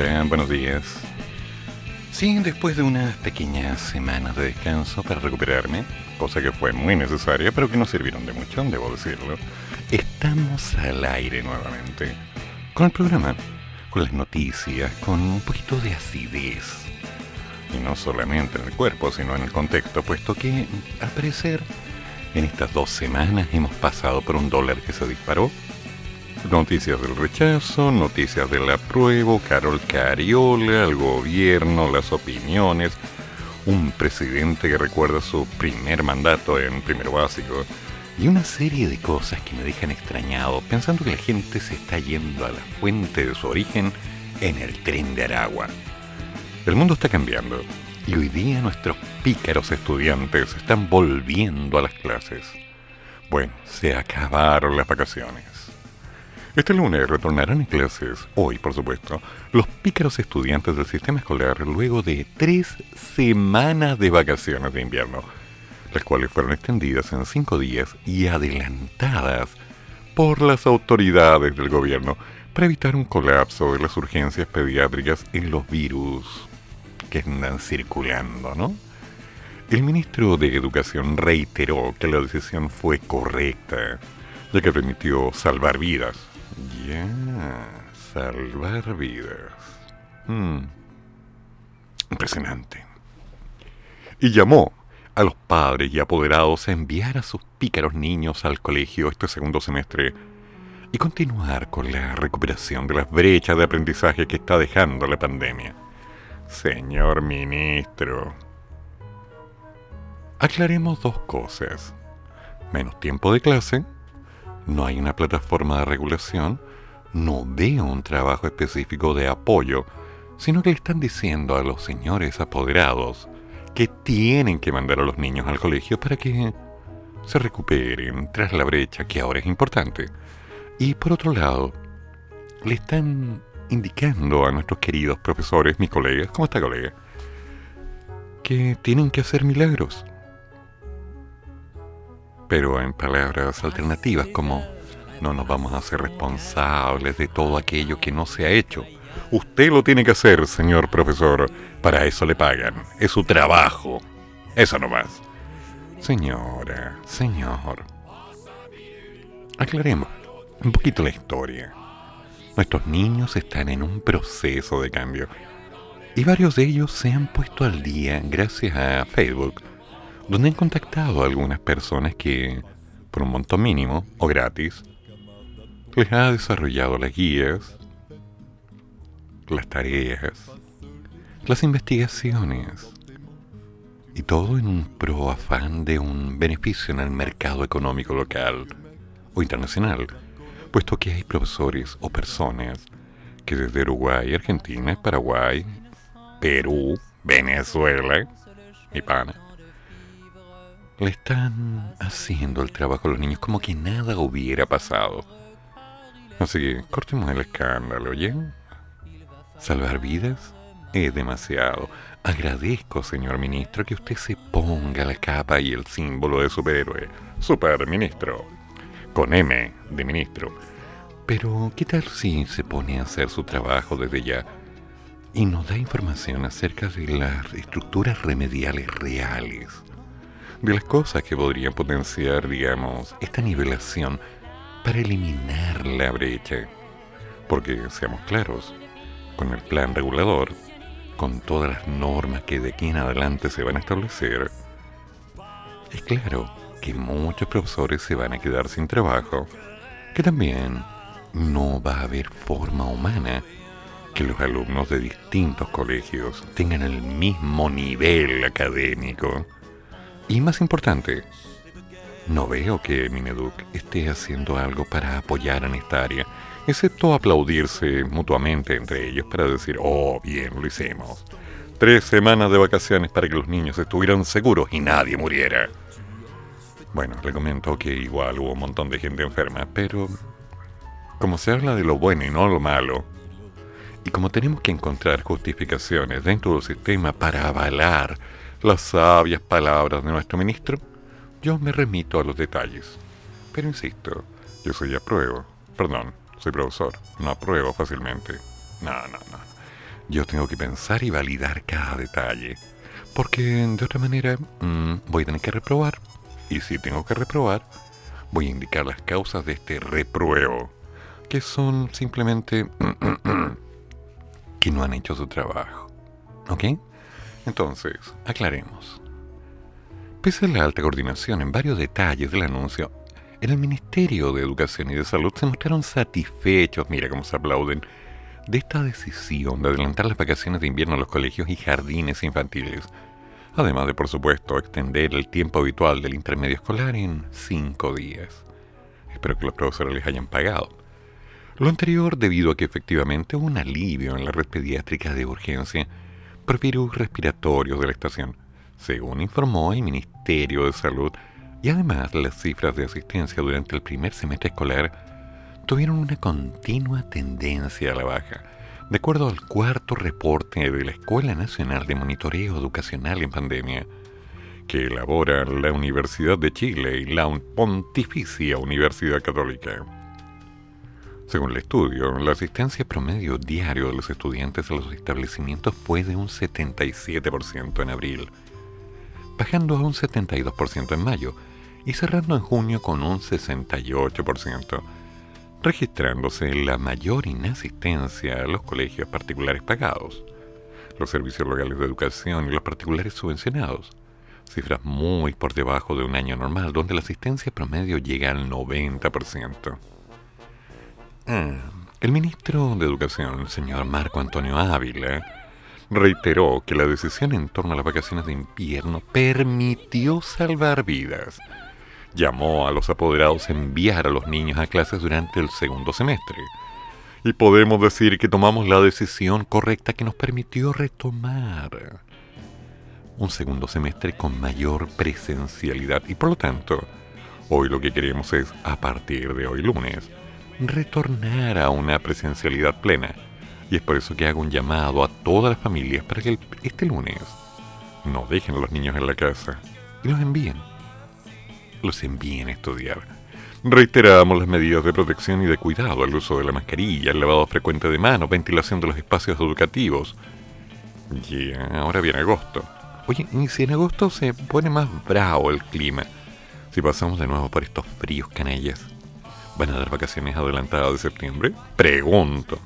Hola, buenos días. Sí, después de unas pequeñas semanas de descanso para recuperarme, cosa que fue muy necesaria, pero que no sirvieron de mucho, debo decirlo, estamos al aire nuevamente. Con el programa, con las noticias, con un poquito de acidez. Y no solamente en el cuerpo, sino en el contexto, puesto que, al parecer, en estas dos semanas hemos pasado por un dólar que se disparó. Noticias del rechazo, noticias del apruebo, Carol Cariola, el gobierno, las opiniones, un presidente que recuerda su primer mandato en primero básico y una serie de cosas que me dejan extrañado pensando que la gente se está yendo a la fuente de su origen en el tren de Aragua. El mundo está cambiando y hoy día nuestros pícaros estudiantes están volviendo a las clases. Bueno, se acabaron las vacaciones. Este lunes retornarán a clases, hoy por supuesto, los pícaros estudiantes del sistema escolar luego de tres semanas de vacaciones de invierno, las cuales fueron extendidas en cinco días y adelantadas por las autoridades del gobierno para evitar un colapso de las urgencias pediátricas en los virus que andan circulando, ¿no? El ministro de Educación reiteró que la decisión fue correcta, ya que permitió salvar vidas ya, salvar vidas. Hmm. Impresionante. Y llamó a los padres y apoderados a enviar a sus pícaros niños al colegio este segundo semestre y continuar con la recuperación de las brechas de aprendizaje que está dejando la pandemia. Señor ministro, aclaremos dos cosas. Menos tiempo de clase no hay una plataforma de regulación, no veo un trabajo específico de apoyo, sino que le están diciendo a los señores apoderados que tienen que mandar a los niños al colegio para que se recuperen tras la brecha que ahora es importante. Y por otro lado, le están indicando a nuestros queridos profesores, mis colegas, ¿cómo está colega? Que tienen que hacer milagros pero en palabras alternativas como no nos vamos a hacer responsables de todo aquello que no se ha hecho. Usted lo tiene que hacer, señor profesor. Para eso le pagan. Es su trabajo. Eso no más. Señora, señor. Aclaremos un poquito la historia. Nuestros niños están en un proceso de cambio. Y varios de ellos se han puesto al día gracias a Facebook donde han contactado a algunas personas que, por un monto mínimo o gratis, les ha desarrollado las guías, las tareas, las investigaciones, y todo en un pro afán de un beneficio en el mercado económico local o internacional, puesto que hay profesores o personas que desde Uruguay, Argentina, Paraguay, Perú, Venezuela, y pana, le están haciendo el trabajo a los niños como que nada hubiera pasado. Así que cortemos el escándalo, ¿oye? Salvar vidas es demasiado. Agradezco, señor ministro, que usted se ponga la capa y el símbolo de superhéroe. Superministro. Con M de ministro. Pero, ¿qué tal si se pone a hacer su trabajo desde ya y nos da información acerca de las estructuras remediales reales? De las cosas que podrían potenciar, digamos, esta nivelación para eliminar la brecha. Porque, seamos claros, con el plan regulador, con todas las normas que de aquí en adelante se van a establecer, es claro que muchos profesores se van a quedar sin trabajo, que también no va a haber forma humana que los alumnos de distintos colegios tengan el mismo nivel académico y más importante, no veo que Mineduc esté haciendo algo para apoyar en esta área, excepto aplaudirse mutuamente entre ellos para decir, oh, bien, lo hicimos. Tres semanas de vacaciones para que los niños estuvieran seguros y nadie muriera. Bueno, le comento que igual hubo un montón de gente enferma, pero como se habla de lo bueno y no lo malo, y como tenemos que encontrar justificaciones dentro del sistema para avalar las sabias palabras de nuestro ministro, yo me remito a los detalles. Pero insisto, yo soy apruebo. Perdón, soy profesor. No apruebo fácilmente. No, no, no. Yo tengo que pensar y validar cada detalle. Porque de otra manera mm, voy a tener que reprobar. Y si tengo que reprobar, voy a indicar las causas de este repruebo. Que son simplemente que no han hecho su trabajo. ¿Ok? Entonces, aclaremos. Pese a la alta coordinación en varios detalles del anuncio, en el Ministerio de Educación y de Salud se mostraron satisfechos, mira cómo se aplauden, de esta decisión de adelantar las vacaciones de invierno a los colegios y jardines infantiles, además de, por supuesto, extender el tiempo habitual del intermedio escolar en cinco días. Espero que los profesores les hayan pagado. Lo anterior debido a que efectivamente hubo un alivio en la red pediátrica de urgencia por virus respiratorios de la estación, según informó el Ministerio de Salud, y además las cifras de asistencia durante el primer semestre escolar tuvieron una continua tendencia a la baja. De acuerdo al cuarto reporte de la Escuela Nacional de Monitoreo Educacional en Pandemia, que elabora la Universidad de Chile y la Pontificia Universidad Católica. Según el estudio, la asistencia promedio diario de los estudiantes a los establecimientos fue de un 77% en abril, bajando a un 72% en mayo y cerrando en junio con un 68%, registrándose la mayor inasistencia a los colegios particulares pagados, los servicios locales de educación y los particulares subvencionados, cifras muy por debajo de un año normal donde la asistencia promedio llega al 90%. Ah, el ministro de Educación, el señor Marco Antonio Ávila, reiteró que la decisión en torno a las vacaciones de invierno permitió salvar vidas. Llamó a los apoderados a enviar a los niños a clases durante el segundo semestre. Y podemos decir que tomamos la decisión correcta que nos permitió retomar un segundo semestre con mayor presencialidad y por lo tanto, hoy lo que queremos es, a partir de hoy lunes, retornar a una presencialidad plena y es por eso que hago un llamado a todas las familias para que este lunes no dejen a los niños en la casa y los envíen. Los envíen a estudiar. Reiteramos las medidas de protección y de cuidado, el uso de la mascarilla, el lavado frecuente de manos, ventilación de los espacios educativos. Y ahora viene agosto. Oye, y si en agosto se pone más bravo el clima, si pasamos de nuevo por estos fríos canallas, ¿van a dar vacaciones adelantadas de septiembre? Pregunto.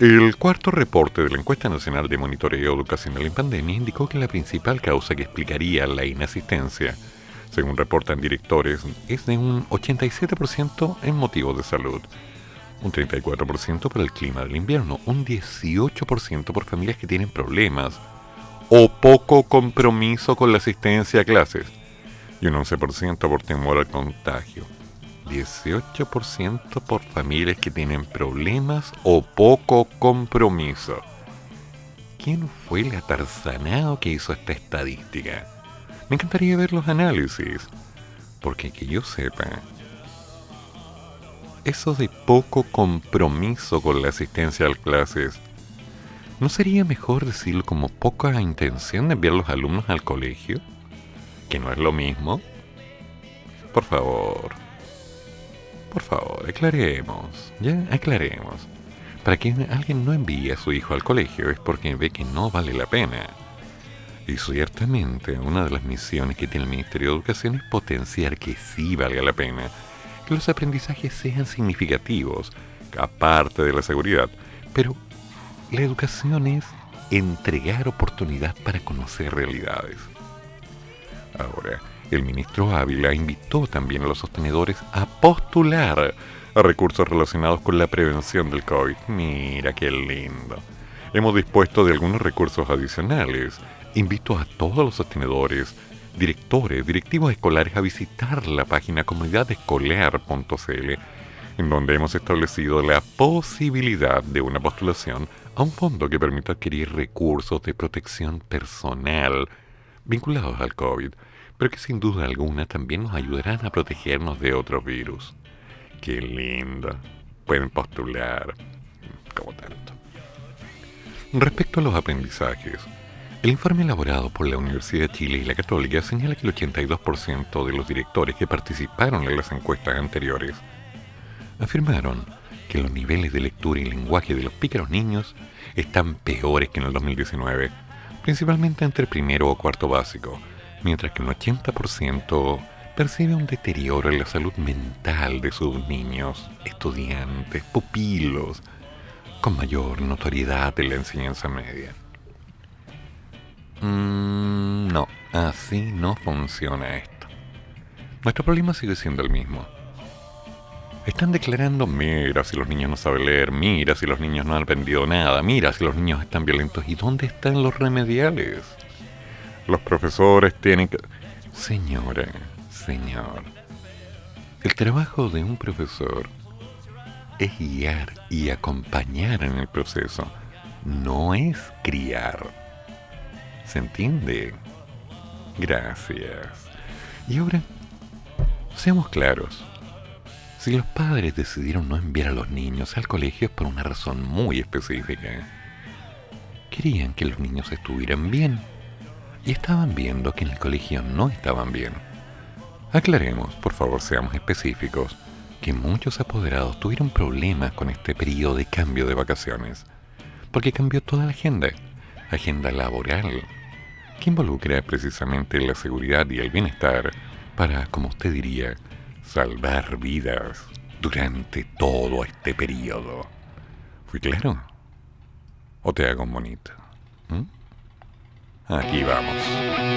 El cuarto reporte de la Encuesta Nacional de Monitoreo Educacional en Pandemia indicó que la principal causa que explicaría la inasistencia, según reportan directores, es de un 87% en motivos de salud, un 34% por el clima del invierno, un 18% por familias que tienen problemas o poco compromiso con la asistencia a clases y un 11% por temor al contagio. 18% por familias que tienen problemas o poco compromiso. ¿Quién fue el atarzanado que hizo esta estadística? Me encantaría ver los análisis, porque que yo sepa, eso de poco compromiso con la asistencia a las clases, ¿no sería mejor decirlo como poca intención de enviar los alumnos al colegio? Que no es lo mismo. Por favor. Por favor, aclaremos, ya aclaremos. Para que alguien no envíe a su hijo al colegio es porque ve que no vale la pena. Y ciertamente una de las misiones que tiene el Ministerio de Educación es potenciar que sí valga la pena, que los aprendizajes sean significativos, aparte de la seguridad. Pero la educación es entregar oportunidad para conocer realidades. Ahora, el ministro Ávila invitó también a los sostenedores a postular a recursos relacionados con la prevención del COVID. Mira qué lindo. Hemos dispuesto de algunos recursos adicionales. Invito a todos los sostenedores, directores, directivos escolares a visitar la página comunidadescolar.cl en donde hemos establecido la posibilidad de una postulación a un fondo que permita adquirir recursos de protección personal vinculados al COVID, pero que sin duda alguna también nos ayudarán a protegernos de otros virus. Qué lindo. Pueden postular. Como tanto. Respecto a los aprendizajes, el informe elaborado por la Universidad de Chile y la Católica señala que el 82% de los directores que participaron en las encuestas anteriores afirmaron que los niveles de lectura y lenguaje de los pícaros niños están peores que en el 2019, principalmente entre primero o cuarto básico, mientras que un 80% percibe un deterioro en la salud mental de sus niños, estudiantes, pupilos, con mayor notoriedad en la enseñanza media. Mm, no, así no funciona esto. Nuestro problema sigue siendo el mismo. Están declarando, mira si los niños no saben leer, mira si los niños no han aprendido nada, mira si los niños están violentos. ¿Y dónde están los remediales? Los profesores tienen que... Señora, señor, el trabajo de un profesor es guiar y acompañar en el proceso, no es criar. ¿Se entiende? Gracias. Y ahora, seamos claros. Si los padres decidieron no enviar a los niños al colegio es por una razón muy específica. Querían que los niños estuvieran bien y estaban viendo que en el colegio no estaban bien. Aclaremos, por favor, seamos específicos que muchos apoderados tuvieron problemas con este periodo de cambio de vacaciones, porque cambió toda la agenda, agenda laboral, que involucra precisamente la seguridad y el bienestar para, como usted diría, salvar vidas durante todo este periodo. ¿Fui claro? ¿O te hago un bonito? Aquí vamos.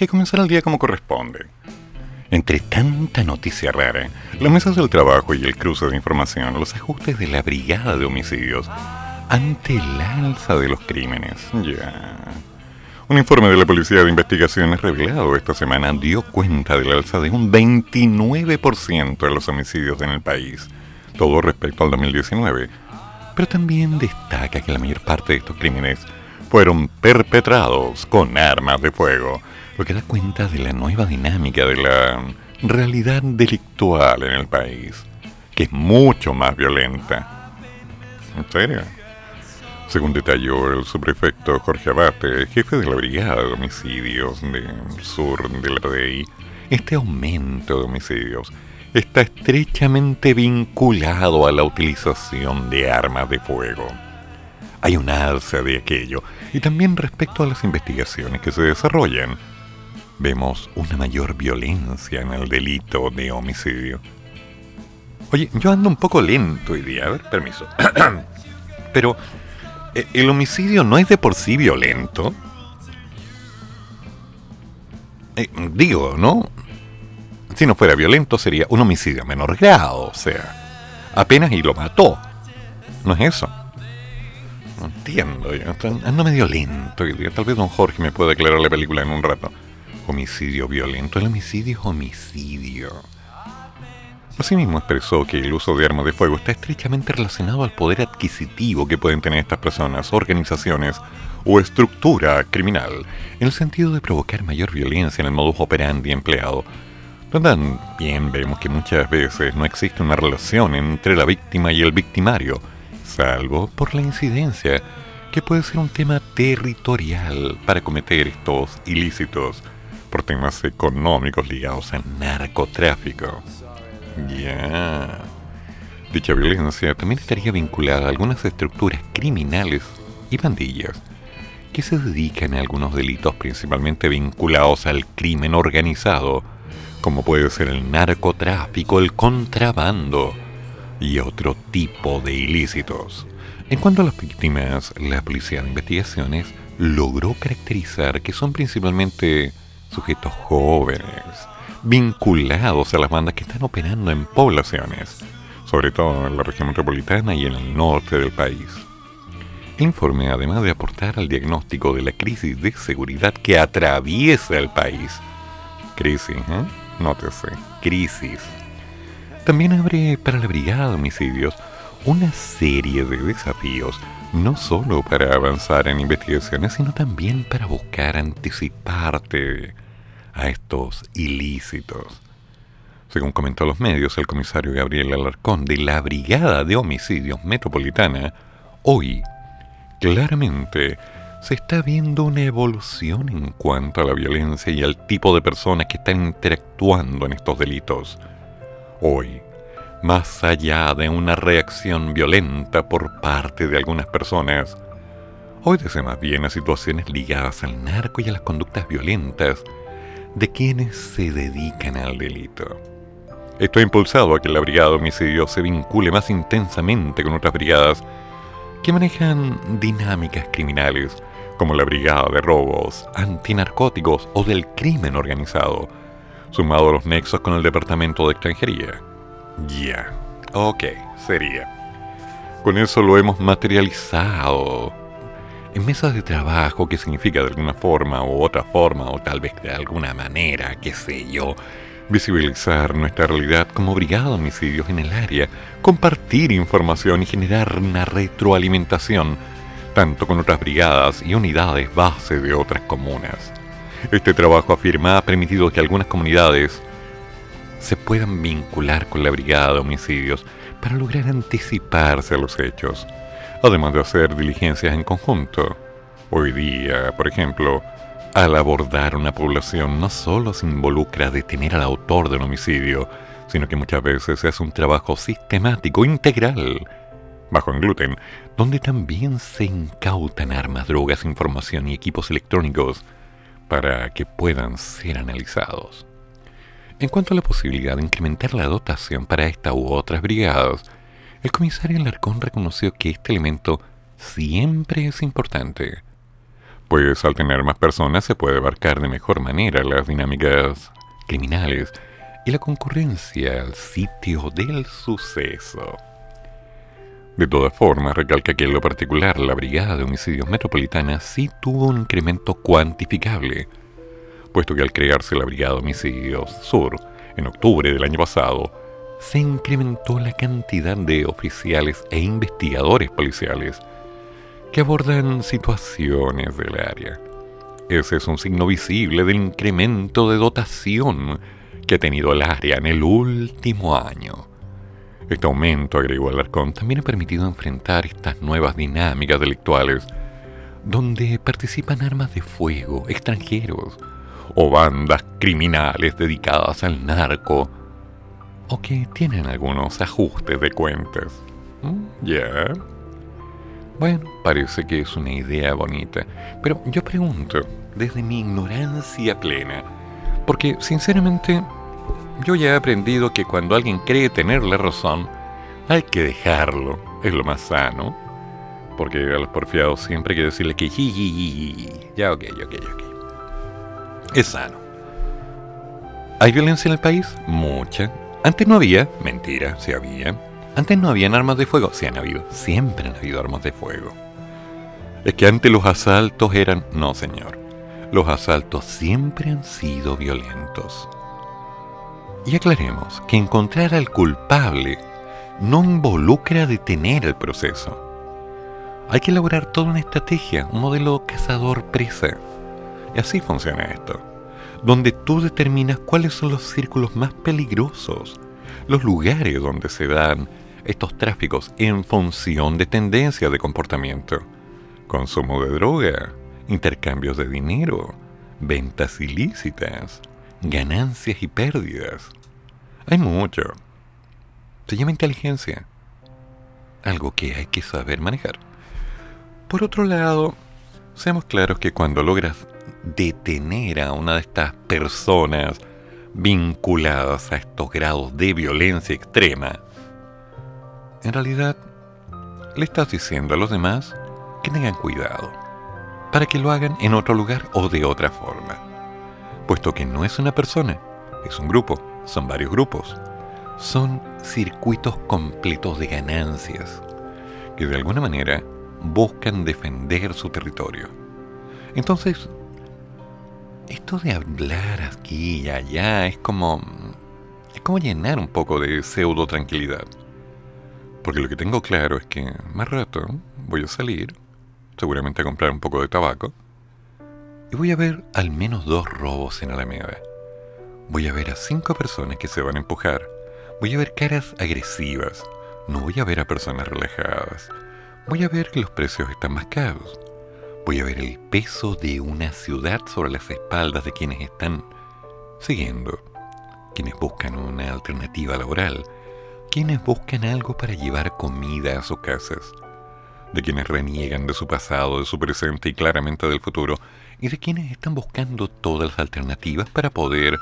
Que comenzar el día como corresponde. Entre tanta noticia rara, las mesas del trabajo y el cruce de información, los ajustes de la brigada de homicidios, ante el alza de los crímenes. Ya. Un informe de la Policía de Investigaciones revelado esta semana dio cuenta del alza de un 29% de los homicidios en el país, todo respecto al 2019. Pero también destaca que la mayor parte de estos crímenes fueron perpetrados con armas de fuego, lo que da cuenta de la nueva dinámica de la realidad delictual en el país, que es mucho más violenta. ¿En serio? Según detalló el subprefecto Jorge Abate, jefe de la Brigada de Homicidios del sur de la PDI, este aumento de homicidios está estrechamente vinculado a la utilización de armas de fuego. Hay un alza de aquello, y también respecto a las investigaciones que se desarrollan, vemos una mayor violencia en el delito de homicidio. Oye, yo ando un poco lento hoy día, a ver, permiso. Pero eh, ¿El homicidio no es de por sí violento? Eh, digo, ¿no? Si no fuera violento sería un homicidio a menor grado, o sea, apenas y lo mató. ¿No es eso? No entiendo, ando medio lento. Tal vez don Jorge me pueda aclarar la película en un rato. Homicidio violento, el homicidio es homicidio. Asimismo expresó que el uso de armas de fuego está estrechamente relacionado al poder adquisitivo que pueden tener estas personas, organizaciones o estructura criminal, en el sentido de provocar mayor violencia en el modus operandi empleado. También vemos que muchas veces no existe una relación entre la víctima y el victimario, salvo por la incidencia, que puede ser un tema territorial para cometer estos ilícitos por temas económicos ligados al narcotráfico. Ya. Dicha violencia también estaría vinculada a algunas estructuras criminales y pandillas que se dedican a algunos delitos principalmente vinculados al crimen organizado, como puede ser el narcotráfico, el contrabando y otro tipo de ilícitos. En cuanto a las víctimas, la Policía de Investigaciones logró caracterizar que son principalmente sujetos jóvenes, vinculados a las bandas que están operando en poblaciones, sobre todo en la región metropolitana y en el norte del país. El informe, además de aportar al diagnóstico de la crisis de seguridad que atraviesa el país, crisis, ¿eh? Nótese, crisis, también abre para la Brigada de Homicidios una serie de desafíos, no solo para avanzar en investigaciones, sino también para buscar anticiparte a estos ilícitos. Según comentó los medios, el comisario Gabriel Alarcón de la Brigada de Homicidios Metropolitana, hoy claramente se está viendo una evolución en cuanto a la violencia y al tipo de personas que están interactuando en estos delitos. Hoy, más allá de una reacción violenta por parte de algunas personas, hoy desde más bien a situaciones ligadas al narco y a las conductas violentas de quienes se dedican al delito. Esto ha impulsado a que la Brigada de Homicidio se vincule más intensamente con otras brigadas que manejan dinámicas criminales, como la Brigada de Robos, Antinarcóticos o del Crimen Organizado, sumado a los nexos con el Departamento de Extranjería. Ya, ok, sería. Con eso lo hemos materializado en mesas de trabajo, que significa de alguna forma u otra forma, o tal vez de alguna manera, qué sé yo, visibilizar nuestra realidad como brigada de homicidios en el área, compartir información y generar una retroalimentación, tanto con otras brigadas y unidades base de otras comunas. Este trabajo afirma ha permitido que algunas comunidades se puedan vincular con la brigada de homicidios para lograr anticiparse a los hechos además de hacer diligencias en conjunto. Hoy día, por ejemplo, al abordar una población no solo se involucra detener al autor del homicidio, sino que muchas veces se hace un trabajo sistemático, integral, bajo en gluten, donde también se incautan armas, drogas, información y equipos electrónicos para que puedan ser analizados. En cuanto a la posibilidad de incrementar la dotación para esta u otras brigadas, el comisario Alarcón reconoció que este elemento siempre es importante, pues al tener más personas se puede abarcar de mejor manera las dinámicas criminales y la concurrencia al sitio del suceso. De todas formas, recalca que en lo particular la Brigada de Homicidios Metropolitana sí tuvo un incremento cuantificable, puesto que al crearse la Brigada de Homicidios Sur en octubre del año pasado, se incrementó la cantidad de oficiales e investigadores policiales que abordan situaciones del área. Ese es un signo visible del incremento de dotación que ha tenido el área en el último año. Este aumento, agregó Alarcón, también ha permitido enfrentar estas nuevas dinámicas delictuales donde participan armas de fuego extranjeros o bandas criminales dedicadas al narco o que tienen algunos ajustes de cuentas. ¿Mm? ¿Ya? Bueno, parece que es una idea bonita, pero yo pregunto, desde mi ignorancia plena, porque sinceramente yo ya he aprendido que cuando alguien cree tener la razón, hay que dejarlo, es lo más sano, porque a los porfiados siempre hay que decirle que ya ok, ok, ok. Es sano. ¿Hay violencia en el país? Mucha. Antes no había, mentira, sí había. Antes no habían armas de fuego, sí han habido, siempre han habido armas de fuego. Es que antes los asaltos eran, no señor, los asaltos siempre han sido violentos. Y aclaremos que encontrar al culpable no involucra detener el proceso. Hay que elaborar toda una estrategia, un modelo cazador-presa. Y así funciona esto, donde tú determinas cuáles son los círculos más peligrosos, los lugares donde se dan estos tráficos en función de tendencias de comportamiento, consumo de droga, intercambios de dinero, ventas ilícitas, ganancias y pérdidas. Hay mucho. Se llama inteligencia. Algo que hay que saber manejar. Por otro lado, seamos claros que cuando logras detener a una de estas personas vinculadas a estos grados de violencia extrema, en realidad le estás diciendo a los demás que tengan cuidado, para que lo hagan en otro lugar o de otra forma puesto que no es una persona, es un grupo, son varios grupos. Son circuitos completos de ganancias que de alguna manera buscan defender su territorio. Entonces, esto de hablar aquí y allá es como es como llenar un poco de pseudo tranquilidad. Porque lo que tengo claro es que más rato voy a salir, seguramente a comprar un poco de tabaco, y voy a ver al menos dos robos en Alameda. Voy a ver a cinco personas que se van a empujar. Voy a ver caras agresivas. No voy a ver a personas relajadas. Voy a ver que los precios están más caros. Voy a ver el peso de una ciudad sobre las espaldas de quienes están siguiendo. Quienes buscan una alternativa laboral. Quienes buscan algo para llevar comida a sus casas. De quienes reniegan de su pasado, de su presente y claramente del futuro y de quienes están buscando todas las alternativas para poder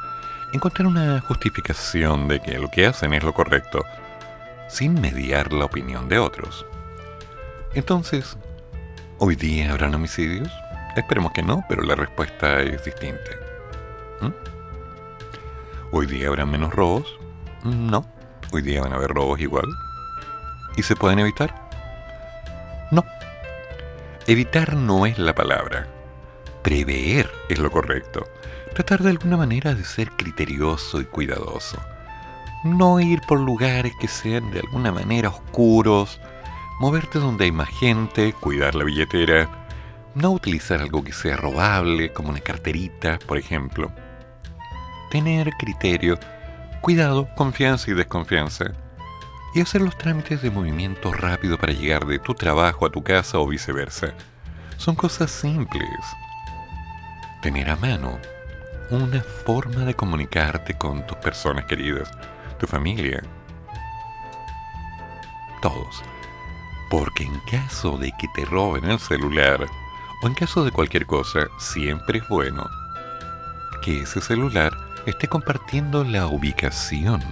encontrar una justificación de que lo que hacen es lo correcto, sin mediar la opinión de otros. Entonces, ¿hoy día habrán homicidios? Esperemos que no, pero la respuesta es distinta. ¿Mm? ¿Hoy día habrán menos robos? No, hoy día van a haber robos igual. ¿Y se pueden evitar? No. Evitar no es la palabra prever es lo correcto. Tratar de alguna manera de ser criterioso y cuidadoso. No ir por lugares que sean de alguna manera oscuros. Moverte donde hay más gente, cuidar la billetera. No utilizar algo que sea robable, como una carterita, por ejemplo. Tener criterio, cuidado, confianza y desconfianza. Y hacer los trámites de movimiento rápido para llegar de tu trabajo a tu casa o viceversa. Son cosas simples tener a mano una forma de comunicarte con tus personas queridas, tu familia, todos. Porque en caso de que te roben el celular, o en caso de cualquier cosa, siempre es bueno que ese celular esté compartiendo la ubicación.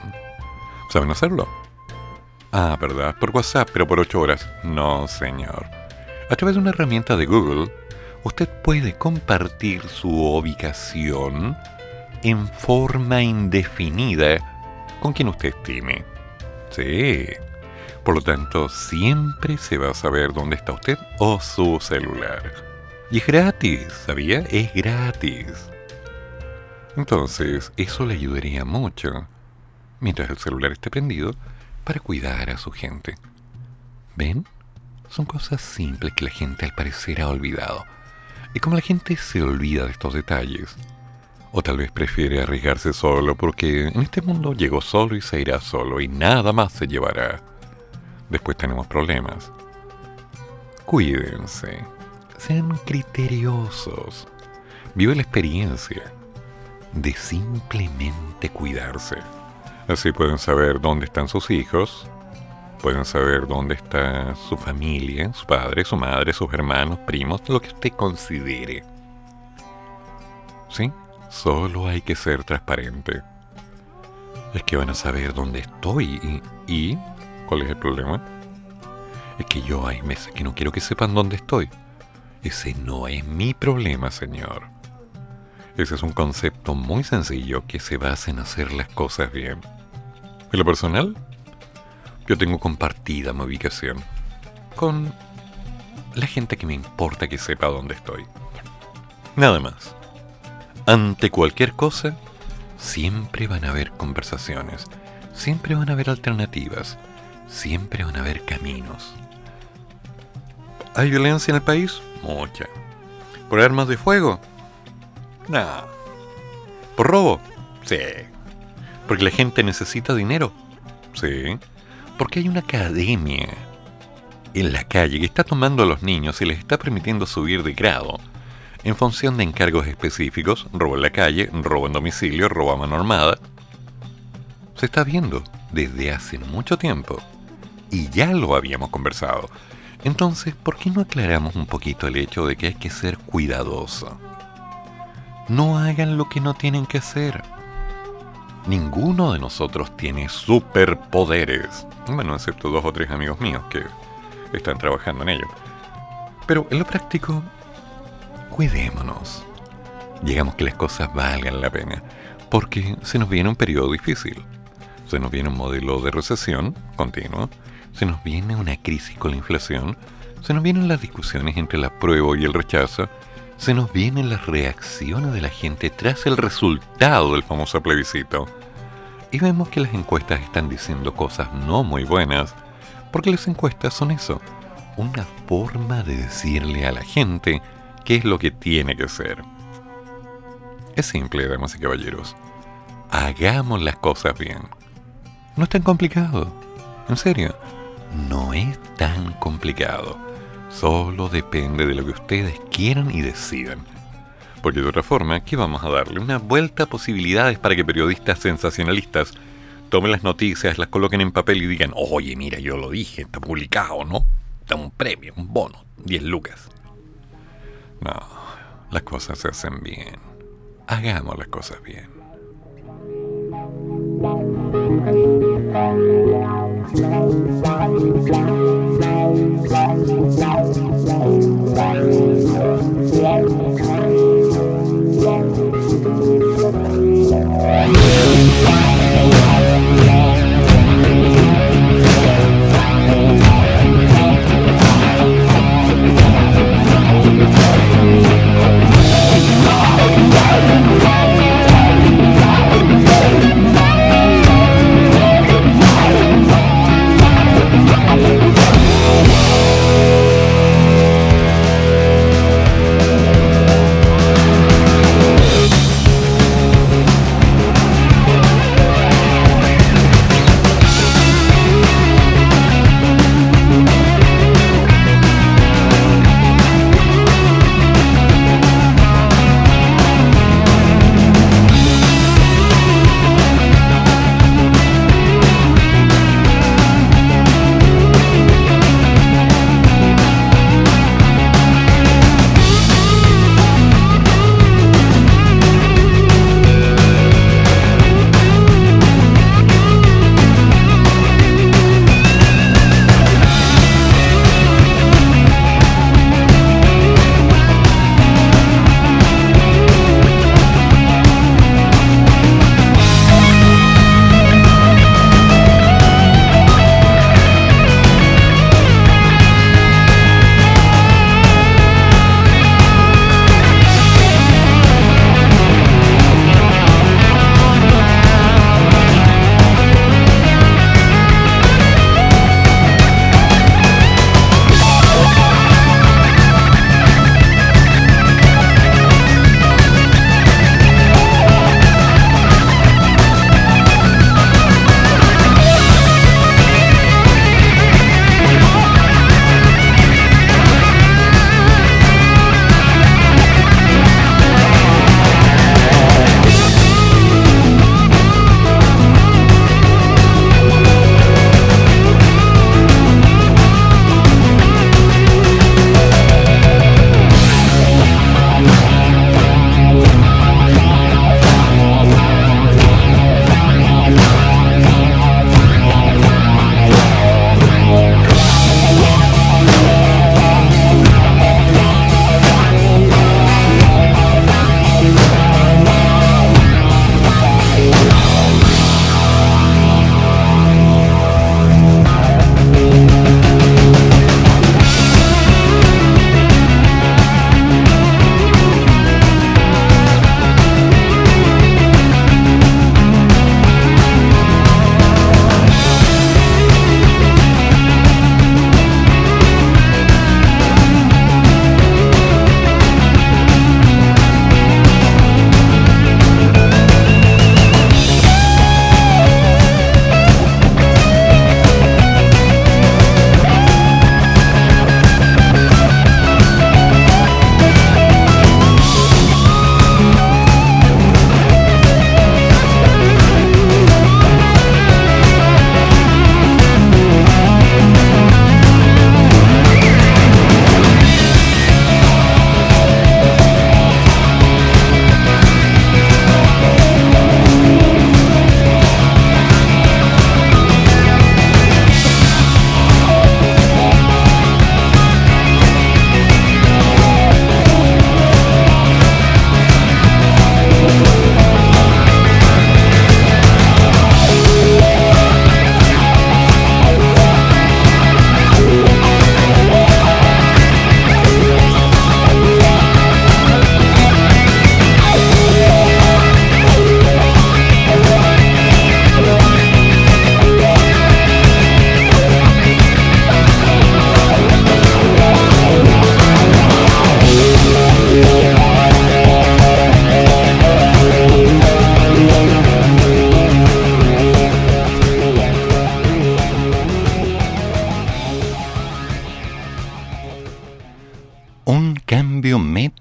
¿Saben hacerlo? Ah, ¿verdad? Por WhatsApp, pero por 8 horas. No, señor. A través de una herramienta de Google, usted puede compartir su ubicación en forma indefinida con quien usted estime. Sí. Por lo tanto, siempre se va a saber dónde está usted o su celular. Y es gratis, ¿sabía? Es gratis. Entonces, eso le ayudaría mucho, mientras el celular esté prendido, para cuidar a su gente. ¿Ven? Son cosas simples que la gente al parecer ha olvidado. Y como la gente se olvida de estos detalles, o tal vez prefiere arriesgarse solo porque en este mundo llegó solo y se irá solo y nada más se llevará. Después tenemos problemas. Cuídense. Sean criteriosos. Vive la experiencia de simplemente cuidarse. Así pueden saber dónde están sus hijos, pueden saber dónde está su familia, su padre, su madre, sus hermanos, primos, lo que usted considere. ¿Sí? Solo hay que ser transparente. Es que van a saber dónde estoy y, y ¿cuál es el problema? Es que yo hay meses que no quiero que sepan dónde estoy. Ese no es mi problema, señor. Ese es un concepto muy sencillo que se basa en hacer las cosas bien. En lo personal, yo tengo compartida mi ubicación con la gente que me importa que sepa dónde estoy. Nada más. Ante cualquier cosa, siempre van a haber conversaciones, siempre van a haber alternativas, siempre van a haber caminos. ¿Hay violencia en el país? Mucha. ¿Por armas de fuego? No. ¿Por robo? Sí. ¿Porque la gente necesita dinero? Sí. Porque hay una academia en la calle que está tomando a los niños y les está permitiendo subir de grado en función de encargos específicos, robo en la calle, robo en domicilio, robo a mano armada. Se está viendo desde hace mucho tiempo y ya lo habíamos conversado. Entonces, ¿por qué no aclaramos un poquito el hecho de que hay que ser cuidadoso? No hagan lo que no tienen que hacer. Ninguno de nosotros tiene superpoderes. Bueno, excepto dos o tres amigos míos que están trabajando en ello. Pero en lo práctico, cuidémonos. Llegamos que las cosas valgan la pena, porque se nos viene un periodo difícil. Se nos viene un modelo de recesión continuo, se nos viene una crisis con la inflación, se nos vienen las discusiones entre el apruebo y el rechazo, se nos vienen las reacciones de la gente tras el resultado del famoso plebiscito. Y vemos que las encuestas están diciendo cosas no muy buenas, porque las encuestas son eso, una forma de decirle a la gente qué es lo que tiene que ser. Es simple, damas y caballeros. Hagamos las cosas bien. No es tan complicado. En serio, no es tan complicado. Solo depende de lo que ustedes quieran y decidan. Porque de otra forma, ¿qué vamos a darle? Una vuelta a posibilidades para que periodistas sensacionalistas tomen las noticias, las coloquen en papel y digan, oye, mira, yo lo dije, está publicado, ¿no? Da un premio, un bono, 10 lucas. No, las cosas se hacen bien. Hagamos las cosas bien. Yeah.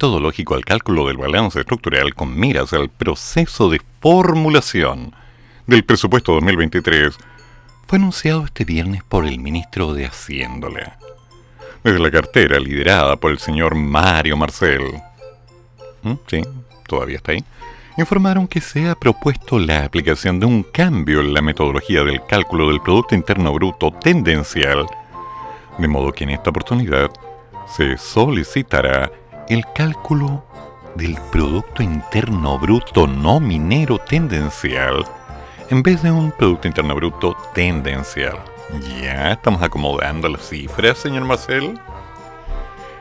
Metodológico al cálculo del balance estructural con miras al proceso de formulación del presupuesto 2023 fue anunciado este viernes por el ministro de Hacienda. Desde la cartera liderada por el señor Mario Marcel, ¿Mm? sí, todavía está ahí, informaron que se ha propuesto la aplicación de un cambio en la metodología del cálculo del Producto Interno Bruto tendencial, de modo que en esta oportunidad se solicitará el cálculo del Producto Interno Bruto no minero tendencial en vez de un Producto Interno Bruto tendencial. Ya estamos acomodando las cifras, señor Marcel.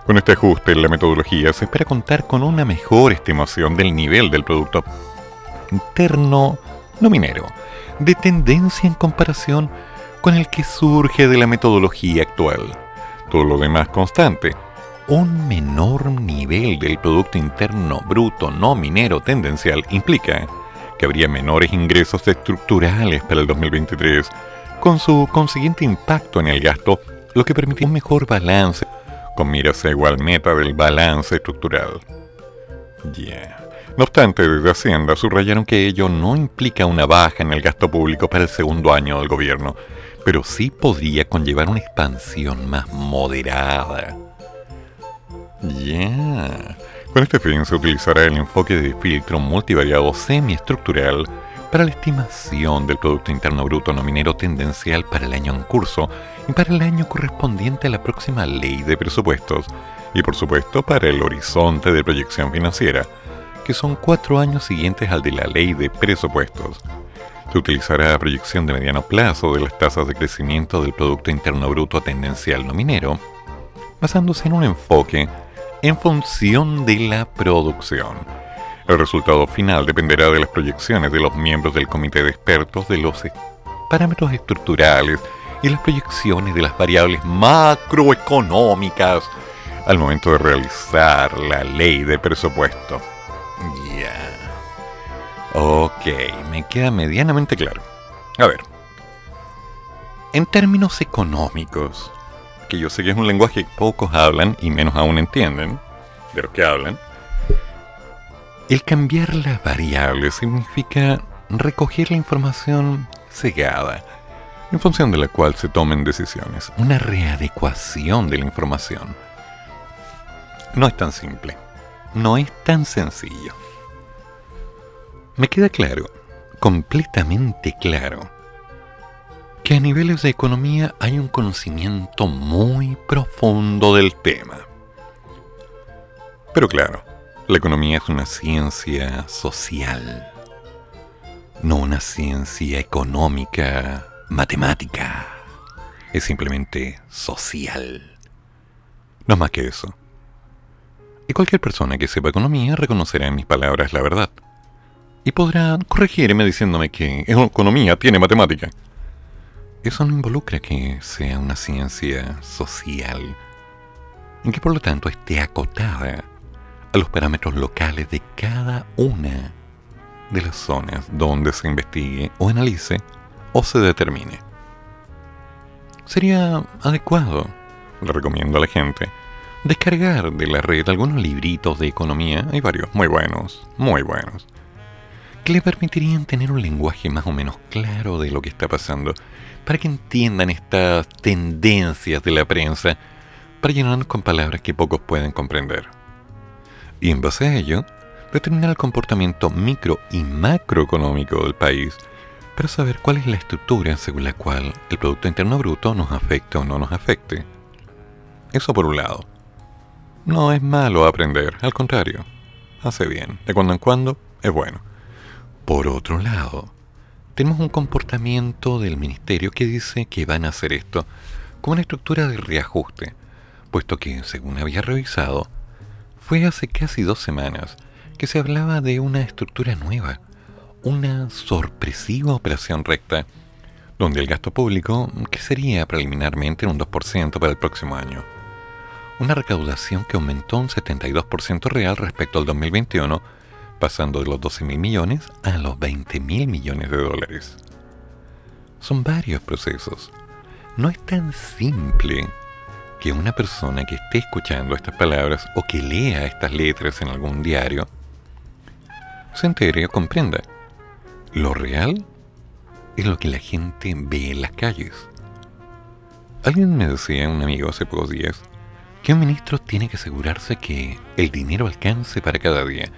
Con este ajuste en la metodología se espera contar con una mejor estimación del nivel del Producto Interno no minero, de tendencia en comparación con el que surge de la metodología actual todo lo demás constante, un menor nivel del Producto Interno Bruto no minero tendencial implica que habría menores ingresos estructurales para el 2023, con su consiguiente impacto en el gasto, lo que permite un mejor balance, con miras a igual meta del balance estructural. No obstante, desde Hacienda subrayaron que ello no implica una baja en el gasto público para el segundo año del gobierno, pero sí podría conllevar una expansión más moderada. Ya. Con este fin se utilizará el enfoque de filtro multivariado semiestructural para la estimación del Producto Interno Bruto nominero tendencial para el año en curso y para el año correspondiente a la próxima ley de presupuestos, y por supuesto para el horizonte de proyección financiera, que son cuatro años siguientes al de la ley de presupuestos. Se utilizará la proyección de mediano plazo de las tasas de crecimiento del Producto Interno Bruto tendencial nominero, basándose en un enfoque en función de la producción. El resultado final dependerá de las proyecciones de los miembros del comité de expertos de los parámetros estructurales y las proyecciones de las variables macroeconómicas al momento de realizar la ley de presupuesto. Ya. Ok, me queda medianamente claro. A ver. En términos económicos, yo sé que es un lenguaje que pocos hablan y menos aún entienden, de los que hablan, el cambiar las variables significa recoger la información cegada, en función de la cual se tomen decisiones, una readecuación de la información. No es tan simple, no es tan sencillo. Me queda claro, completamente claro, que a niveles de economía hay un conocimiento muy profundo del tema. Pero claro, la economía es una ciencia social, no una ciencia económica, matemática. Es simplemente social. No más que eso. Y cualquier persona que sepa economía reconocerá en mis palabras la verdad. Y podrá corregirme diciéndome que economía tiene matemática eso no involucra que sea una ciencia social, en que por lo tanto esté acotada a los parámetros locales de cada una de las zonas donde se investigue o analice o se determine. Sería adecuado, le recomiendo a la gente, descargar de la red algunos libritos de economía, hay varios muy buenos, muy buenos, que le permitirían tener un lenguaje más o menos claro de lo que está pasando para que entiendan estas tendencias de la prensa, para llenarnos con palabras que pocos pueden comprender. Y en base a ello, determinar el comportamiento micro y macroeconómico del país para saber cuál es la estructura según la cual el Producto Interno Bruto nos afecta o no nos afecte. Eso por un lado. No es malo aprender, al contrario, hace bien, de cuando en cuando es bueno. Por otro lado, tenemos un comportamiento del ministerio que dice que van a hacer esto como una estructura de reajuste, puesto que, según había revisado, fue hace casi dos semanas que se hablaba de una estructura nueva, una sorpresiva operación recta, donde el gasto público crecería preliminarmente en un 2% para el próximo año. Una recaudación que aumentó un 72% real respecto al 2021 pasando de los 12 mil millones a los 20 mil millones de dólares. Son varios procesos. No es tan simple que una persona que esté escuchando estas palabras o que lea estas letras en algún diario se entere o comprenda. Lo real es lo que la gente ve en las calles. Alguien me decía, un amigo hace pocos días, que un ministro tiene que asegurarse que el dinero alcance para cada día.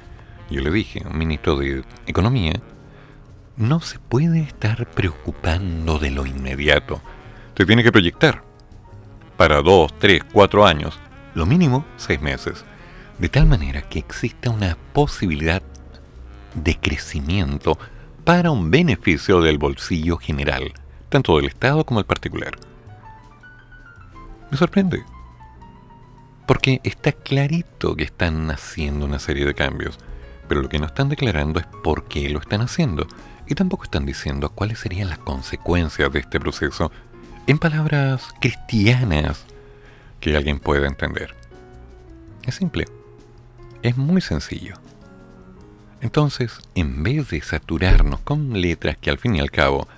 Yo le dije, un ministro de Economía no se puede estar preocupando de lo inmediato. Se tiene que proyectar para dos, tres, cuatro años, lo mínimo seis meses, de tal manera que exista una posibilidad de crecimiento para un beneficio del bolsillo general, tanto del Estado como del particular. Me sorprende, porque está clarito que están haciendo una serie de cambios, pero lo que no están declarando es por qué lo están haciendo, y tampoco están diciendo cuáles serían las consecuencias de este proceso en palabras cristianas que alguien pueda entender. Es simple, es muy sencillo. Entonces, en vez de saturarnos con letras que al fin y al cabo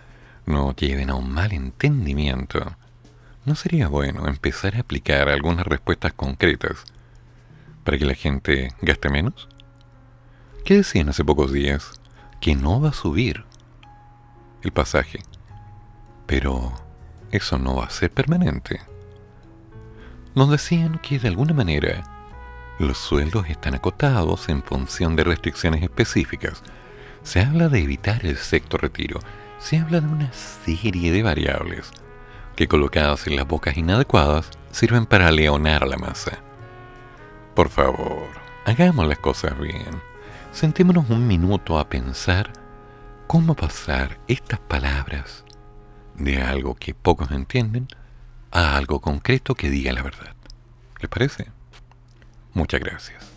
nos lleven a un mal entendimiento, ¿no sería bueno empezar a aplicar algunas respuestas concretas para que la gente gaste menos? ¿Qué decían hace pocos días? Que no va a subir el pasaje. Pero eso no va a ser permanente. Nos decían que de alguna manera los sueldos están acotados en función de restricciones específicas. Se habla de evitar el sexto retiro. Se habla de una serie de variables que colocadas en las bocas inadecuadas sirven para leonar la masa. Por favor, hagamos las cosas bien. Sentémonos un minuto a pensar cómo pasar estas palabras de algo que pocos entienden a algo concreto que diga la verdad. ¿Les parece? Muchas gracias.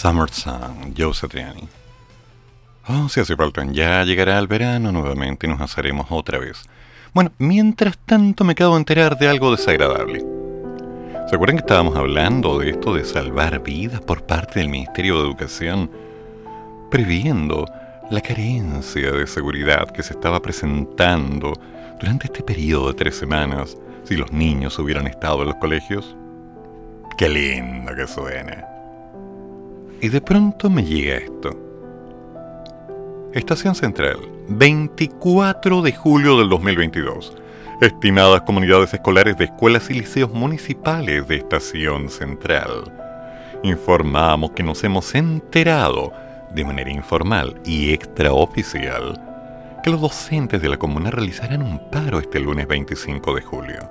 Summer Song, Joe Satriani. Oh, si hace falta, ya llegará el verano nuevamente y nos asaremos otra vez. Bueno, mientras tanto me acabo de enterar de algo desagradable. ¿Se acuerdan que estábamos hablando de esto de salvar vidas por parte del Ministerio de Educación? Previendo la carencia de seguridad que se estaba presentando durante este periodo de tres semanas si los niños hubieran estado en los colegios. Qué lindo que suena. Y de pronto me llega esto. Estación Central, 24 de julio del 2022. Estimadas comunidades escolares de escuelas y liceos municipales de Estación Central. Informamos que nos hemos enterado, de manera informal y extraoficial, que los docentes de la comuna realizarán un paro este lunes 25 de julio.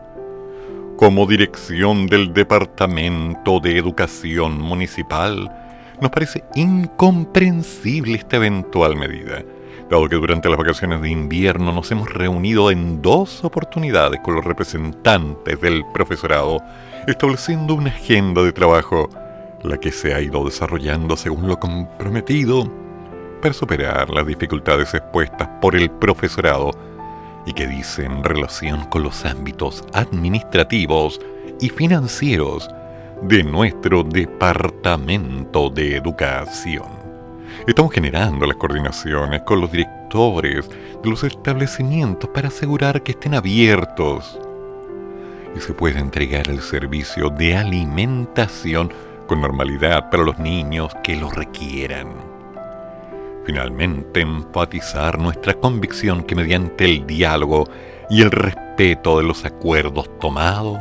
Como dirección del Departamento de Educación Municipal, nos parece incomprensible esta eventual medida, dado que durante las vacaciones de invierno nos hemos reunido en dos oportunidades con los representantes del profesorado, estableciendo una agenda de trabajo, la que se ha ido desarrollando según lo comprometido, para superar las dificultades expuestas por el profesorado y que dice en relación con los ámbitos administrativos y financieros de nuestro Departamento de Educación. Estamos generando las coordinaciones con los directores de los establecimientos para asegurar que estén abiertos y se pueda entregar el servicio de alimentación con normalidad para los niños que lo requieran. Finalmente, enfatizar nuestra convicción que mediante el diálogo y el respeto de los acuerdos tomados,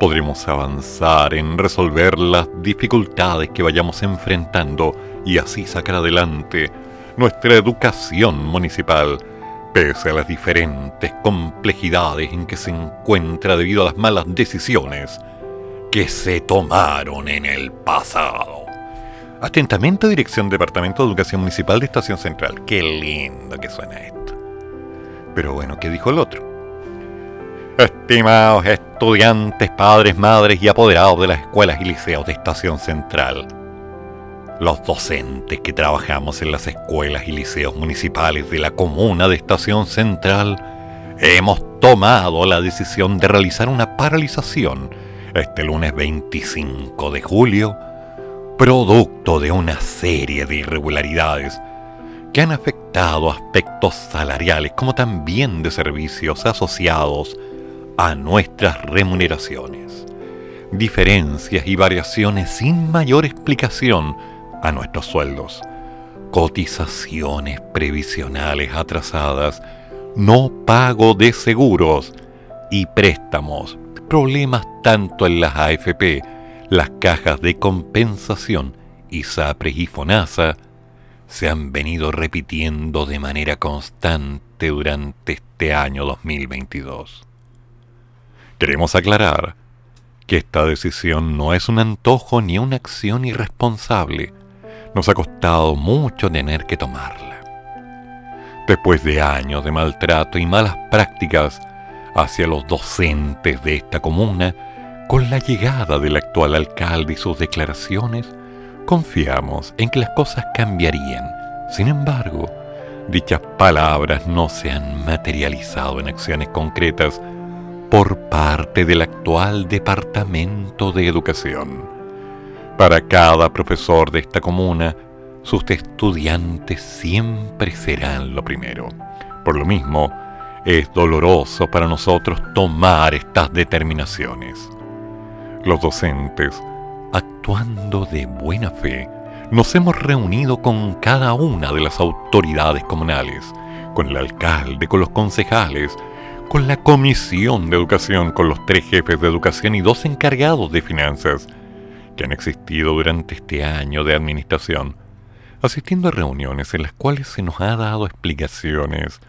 podremos avanzar en resolver las dificultades que vayamos enfrentando y así sacar adelante nuestra educación municipal, pese a las diferentes complejidades en que se encuentra debido a las malas decisiones que se tomaron en el pasado. Atentamente, Dirección Departamento de Educación Municipal de Estación Central. Qué lindo que suena esto. Pero bueno, ¿qué dijo el otro? Estimados estudiantes, padres, madres y apoderados de las escuelas y liceos de Estación Central, los docentes que trabajamos en las escuelas y liceos municipales de la comuna de Estación Central, hemos tomado la decisión de realizar una paralización este lunes 25 de julio, producto de una serie de irregularidades que han afectado aspectos salariales como también de servicios asociados a nuestras remuneraciones, diferencias y variaciones sin mayor explicación a nuestros sueldos, cotizaciones previsionales atrasadas, no pago de seguros y préstamos, problemas tanto en las AFP, las cajas de compensación, ISAPRES y FONASA, se han venido repitiendo de manera constante durante este año 2022. Queremos aclarar que esta decisión no es un antojo ni una acción irresponsable. Nos ha costado mucho tener que tomarla. Después de años de maltrato y malas prácticas hacia los docentes de esta comuna, con la llegada del actual alcalde y sus declaraciones, confiamos en que las cosas cambiarían. Sin embargo, dichas palabras no se han materializado en acciones concretas por parte del actual Departamento de Educación. Para cada profesor de esta comuna, sus estudiantes siempre serán lo primero. Por lo mismo, es doloroso para nosotros tomar estas determinaciones. Los docentes, actuando de buena fe, nos hemos reunido con cada una de las autoridades comunales, con el alcalde, con los concejales, con la Comisión de Educación, con los tres jefes de educación y dos encargados de finanzas que han existido durante este año de administración, asistiendo a reuniones en las cuales se nos ha dado explicaciones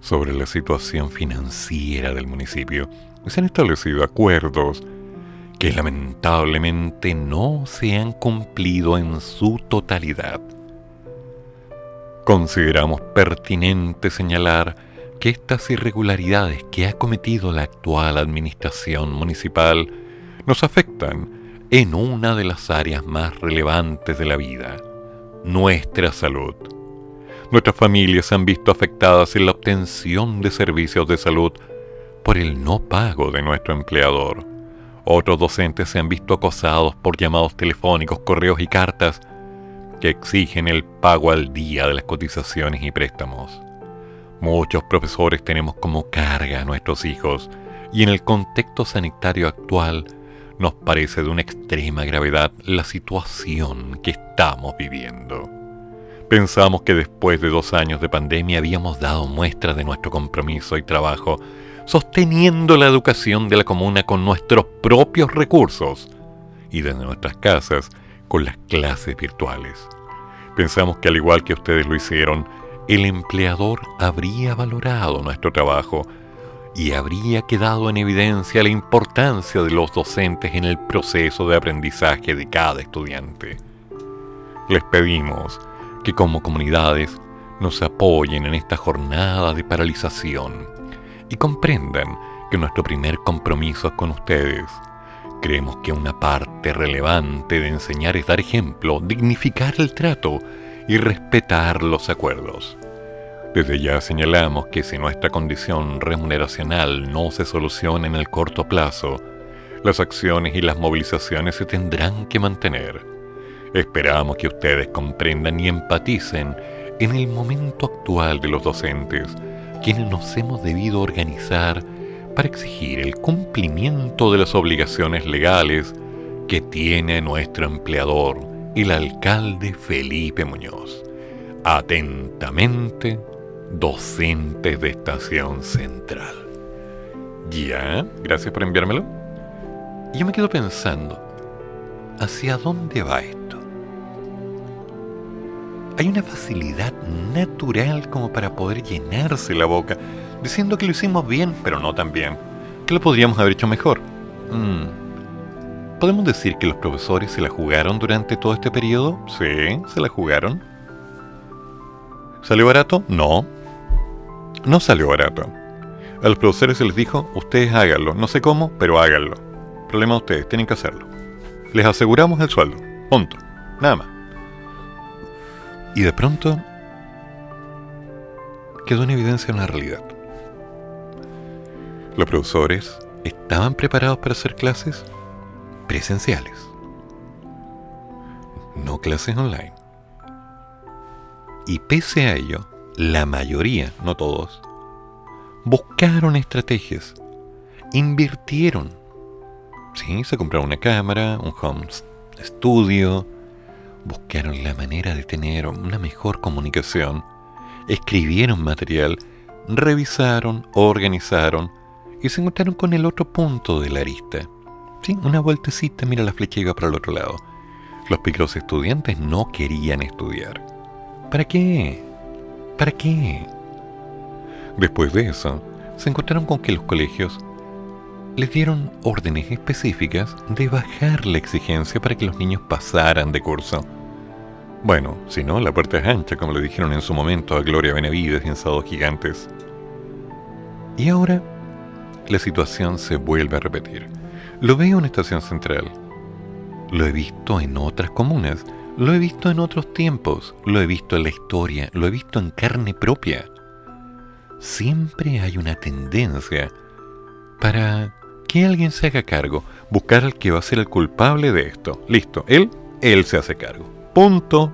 sobre la situación financiera del municipio. Se han establecido acuerdos que lamentablemente no se han cumplido en su totalidad. Consideramos pertinente señalar que estas irregularidades que ha cometido la actual administración municipal nos afectan en una de las áreas más relevantes de la vida, nuestra salud. Nuestras familias se han visto afectadas en la obtención de servicios de salud por el no pago de nuestro empleador. Otros docentes se han visto acosados por llamados telefónicos, correos y cartas que exigen el pago al día de las cotizaciones y préstamos. Muchos profesores tenemos como carga a nuestros hijos y en el contexto sanitario actual nos parece de una extrema gravedad la situación que estamos viviendo. Pensamos que después de dos años de pandemia habíamos dado muestras de nuestro compromiso y trabajo sosteniendo la educación de la comuna con nuestros propios recursos y desde nuestras casas con las clases virtuales. Pensamos que al igual que ustedes lo hicieron, el empleador habría valorado nuestro trabajo y habría quedado en evidencia la importancia de los docentes en el proceso de aprendizaje de cada estudiante. Les pedimos que como comunidades nos apoyen en esta jornada de paralización y comprendan que nuestro primer compromiso es con ustedes. Creemos que una parte relevante de enseñar es dar ejemplo, dignificar el trato y respetar los acuerdos. Desde ya señalamos que si nuestra condición remuneracional no se soluciona en el corto plazo, las acciones y las movilizaciones se tendrán que mantener. Esperamos que ustedes comprendan y empaticen en el momento actual de los docentes, quienes nos hemos debido organizar para exigir el cumplimiento de las obligaciones legales que tiene nuestro empleador, el alcalde Felipe Muñoz. Atentamente, docentes de Estación Central. Ya, gracias por enviármelo. Yo me quedo pensando, ¿hacia dónde va esto? Hay una facilidad natural como para poder llenarse la boca, diciendo que lo hicimos bien, pero no tan bien, que lo podríamos haber hecho mejor. Mm. ¿Podemos decir que los profesores se la jugaron durante todo este periodo? Sí, se la jugaron. ¿Salió barato? No, no salió barato. A los profesores se les dijo, ustedes háganlo, no sé cómo, pero háganlo. Problema de ustedes, tienen que hacerlo. Les aseguramos el sueldo, punto, nada más. Y de pronto quedó en evidencia una realidad. Los profesores estaban preparados para hacer clases presenciales, no clases online. Y pese a ello, la mayoría, no todos, buscaron estrategias, invirtieron. Se compraron una cámara, un home studio, buscaron la manera de tener una mejor comunicación, escribieron material, revisaron, organizaron y se encontraron con el otro punto de la arista. Sí, una vueltecita, mira la flecha iba para el otro lado. Los picos estudiantes no querían estudiar. ¿Para qué? ¿Para qué? Después de eso, se encontraron con que los colegios les dieron órdenes específicas de bajar la exigencia para que los niños pasaran de curso. Bueno, si no, la puerta es ancha, como le dijeron en su momento a Gloria Benavides y en Sábados Gigantes. Y ahora, la situación se vuelve a repetir. Lo veo en Estación Central. Lo he visto en otras comunas lo he visto en otros tiempos, lo he visto en la historia, lo he visto en carne propia. Siempre hay una tendencia para que alguien se haga cargo, buscar al que va a ser el culpable de esto. Listo, él, él se hace cargo. Punto.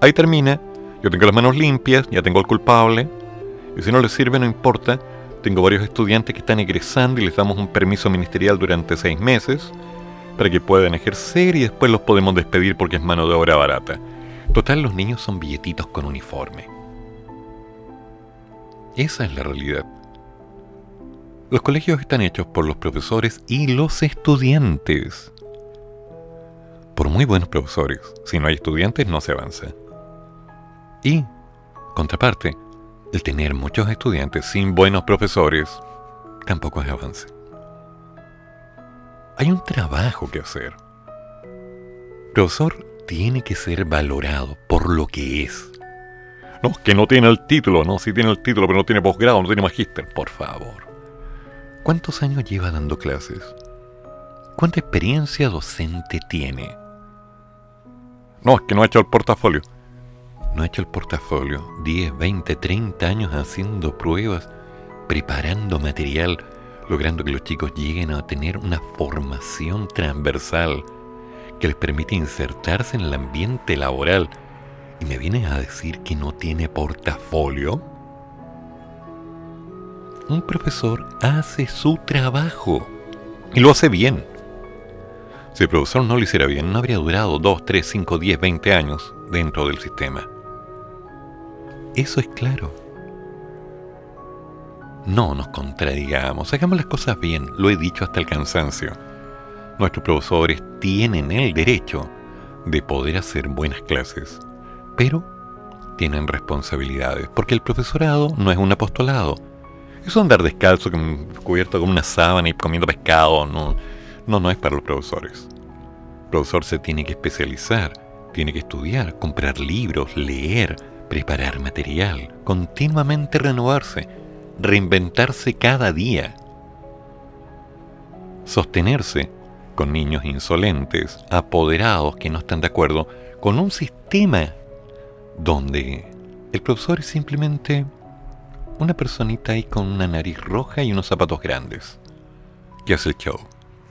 Ahí termina. Yo tengo las manos limpias, ya tengo al culpable. Y si no le sirve, no importa. Tengo varios estudiantes que están egresando y les damos un permiso ministerial durante seis meses para que puedan ejercer y después los podemos despedir porque es mano de obra barata. Total, los niños son billetitos con uniforme. Esa es la realidad. Los colegios están hechos por los profesores y los estudiantes. Por muy buenos profesores, si no hay estudiantes no se avanza. Y, contraparte, el tener muchos estudiantes sin buenos profesores tampoco es avance. Hay un trabajo que hacer. Profesor tiene que ser valorado por lo que es. No, que no tiene el título, no, sí tiene el título, pero no tiene posgrado, no tiene magíster, por favor. ¿Cuántos años lleva dando clases? ¿Cuánta experiencia docente tiene? No, es que no ha hecho el portafolio. No ha hecho el portafolio. 10, 20, 30 años haciendo pruebas, preparando material, logrando que los chicos lleguen a tener una formación transversal que les permite insertarse en el ambiente laboral. Y me viene a decir que no tiene portafolio. Un profesor hace su trabajo y lo hace bien. Si el profesor no lo hiciera bien, no habría durado 2, 3, 5, 10, 20 años dentro del sistema. Eso es claro. No nos contradigamos, hagamos las cosas bien, lo he dicho hasta el cansancio. Nuestros profesores tienen el derecho de poder hacer buenas clases, pero tienen responsabilidades, porque el profesorado no es un apostolado. Eso andar descalzo, cubierto con una sábana y comiendo pescado, no, no, no es para los profesores. El profesor se tiene que especializar, tiene que estudiar, comprar libros, leer, preparar material, continuamente renovarse reinventarse cada día, sostenerse con niños insolentes, apoderados que no están de acuerdo con un sistema donde el profesor es simplemente una personita ahí con una nariz roja y unos zapatos grandes, que hace el show,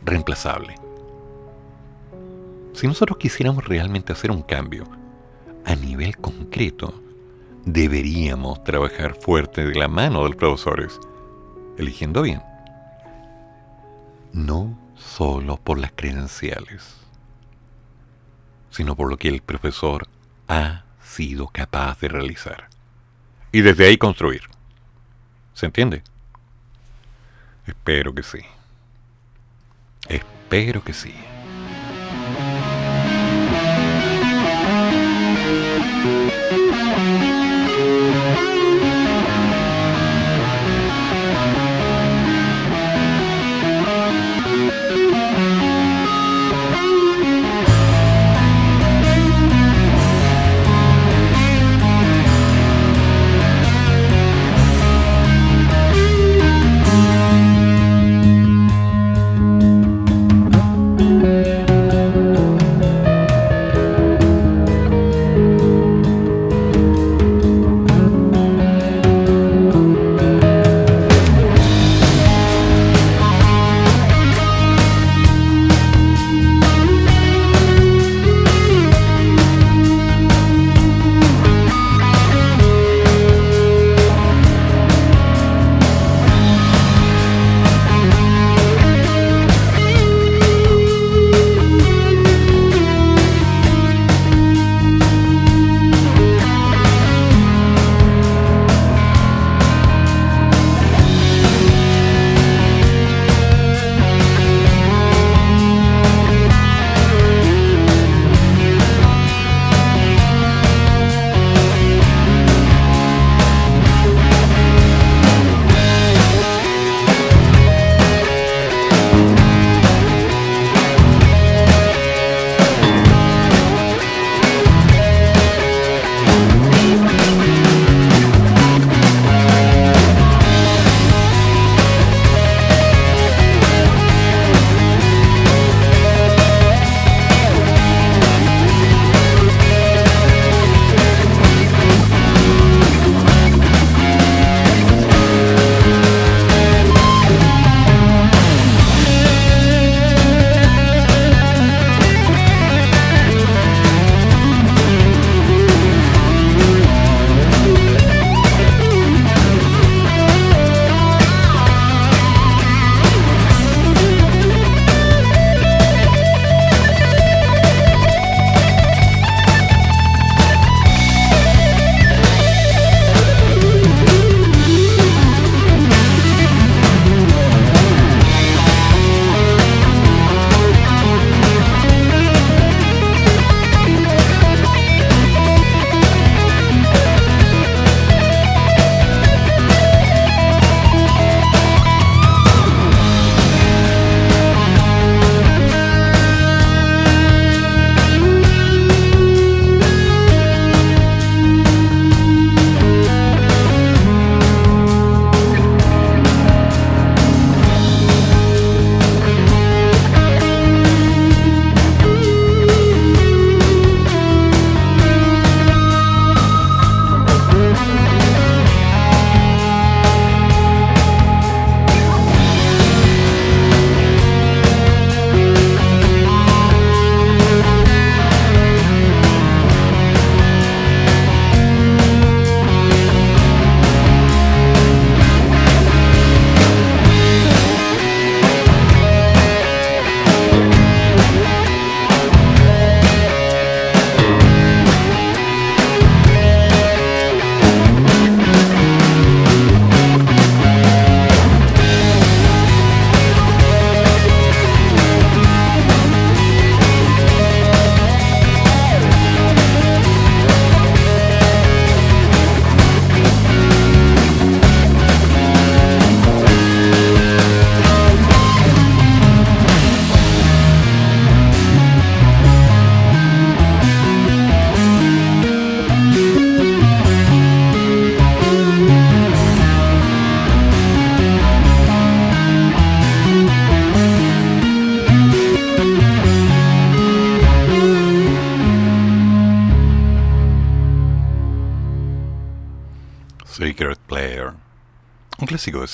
reemplazable. Si nosotros quisiéramos realmente hacer un cambio a nivel concreto, deberíamos trabajar fuerte de la mano de los profesores, eligiendo bien. No solo por las credenciales, sino por lo que el profesor ha sido capaz de realizar. Y desde ahí construir. ¿Se entiende? Espero que sí. Espero que sí.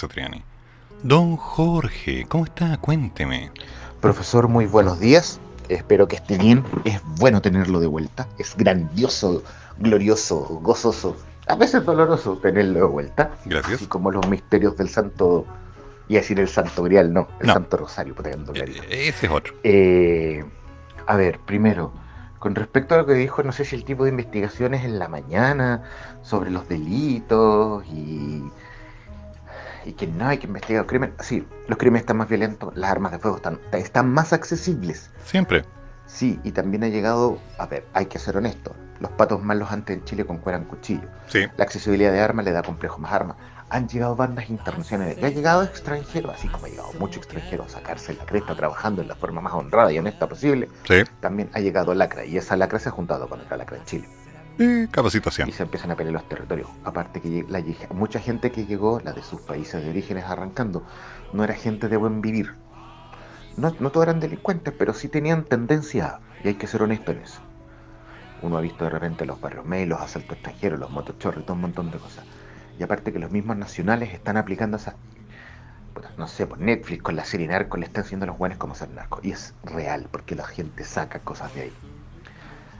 Satriani. Don Jorge, ¿cómo está? Cuénteme. Profesor, muy buenos días. Espero que esté bien. Es bueno tenerlo de vuelta. Es grandioso, glorioso, gozoso. A veces doloroso tenerlo de vuelta. Gracias. Así como los misterios del santo. Y decir el santo grial, no. El No. santo rosario, que ando clarito. Eh, Ese es otro. Eh, a ver, primero, con respecto a lo que dijo, no sé si el tipo de investigaciones en la mañana sobre los delitos y, y que no hay que investigar los crímenes. Sí, los crímenes están más violentos, las armas de fuego están, están más accesibles. Siempre. Sí, y también ha llegado, a ver, hay que ser honesto, los patos malos antes en Chile con cueran cuchillo. Sí. La accesibilidad de armas le da complejo más armas. Han llegado bandas internacionales y ha llegado extranjeros, así como ha llegado mucho extranjero a sacarse la cresta trabajando en la forma más honrada y honesta posible. Sí. También ha llegado lacra y esa lacra se ha juntado con otra lacra en Chile Eh, capacitación. y se empiezan a pelear los territorios. Aparte que mucha gente que llegó, la de sus países de orígenes arrancando, no era gente de buen vivir. No, no todos eran delincuentes, pero sí tenían tendencia y hay que ser honesto en eso. Uno ha visto de repente los barrios May, los asaltos extranjeros, los motochorros, todo un montón de cosas. Y aparte que los mismos nacionales están aplicando esas... no sé, por Netflix con la serie Narco le están haciendo los buenos como ser narco. Y es real, porque la gente saca cosas de ahí.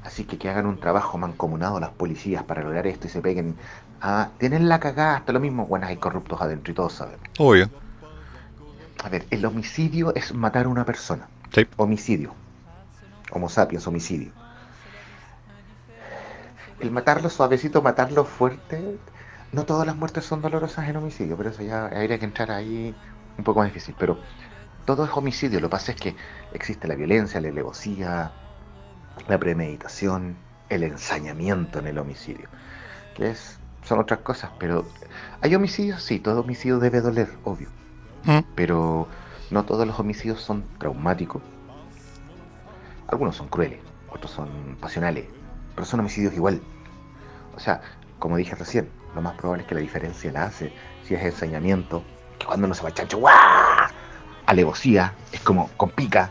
Así que que hagan un trabajo mancomunado las policías para lograr esto y se peguen. Ah, tienen la cagada, hasta lo mismo. Bueno, hay corruptos adentro y todos saben. Obvio. A ver, el homicidio es matar a una persona. Sí. Homicidio. Homo sapiens, homicidio. El matarlo suavecito, matarlo fuerte. No todas las muertes son dolorosas en homicidio, pero eso ya habría que entrar ahí un poco más difícil. Pero todo es homicidio. Lo que pasa es que existe la violencia, la alevosía, la premeditación, el ensañamiento en el homicidio. Que es, son otras cosas, pero hay homicidios, sí, todo homicidio debe doler, obvio Mm. pero no todos los homicidios son traumáticos. Algunos son crueles, otros son pasionales, pero son homicidios igual. O sea, como dije recién, lo más probable es que la diferencia la hace si es ensañamiento, que cuando uno se va chancho, ¡guau! Alevosía, es como con pica,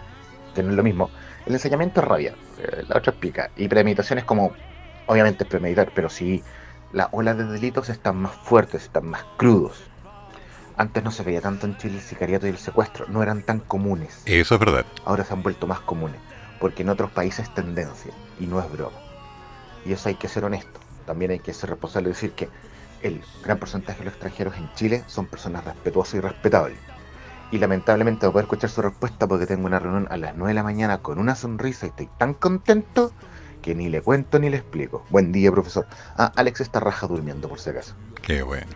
que no es lo mismo. El ensañamiento es rabia, la otra es pica, y premeditación es como, obviamente es premeditar, pero sí, las olas de delitos están más fuertes, están más crudos. Antes no se veía tanto en Chile el sicariato y el secuestro, no eran tan comunes. Eso es verdad. Ahora se han vuelto más comunes, porque en otros países es tendencia, y no es broma. Y eso hay que ser honesto. También hay que ser responsable y decir que el gran porcentaje de los extranjeros en Chile son personas respetuosas y respetables. Y lamentablemente voy a poder escuchar su respuesta porque tengo una reunión a las 9 de la mañana con una sonrisa y estoy tan contento que ni le cuento ni le explico. Buen día, profesor. Ah, Alex está raja durmiendo, por si acaso. Qué bueno.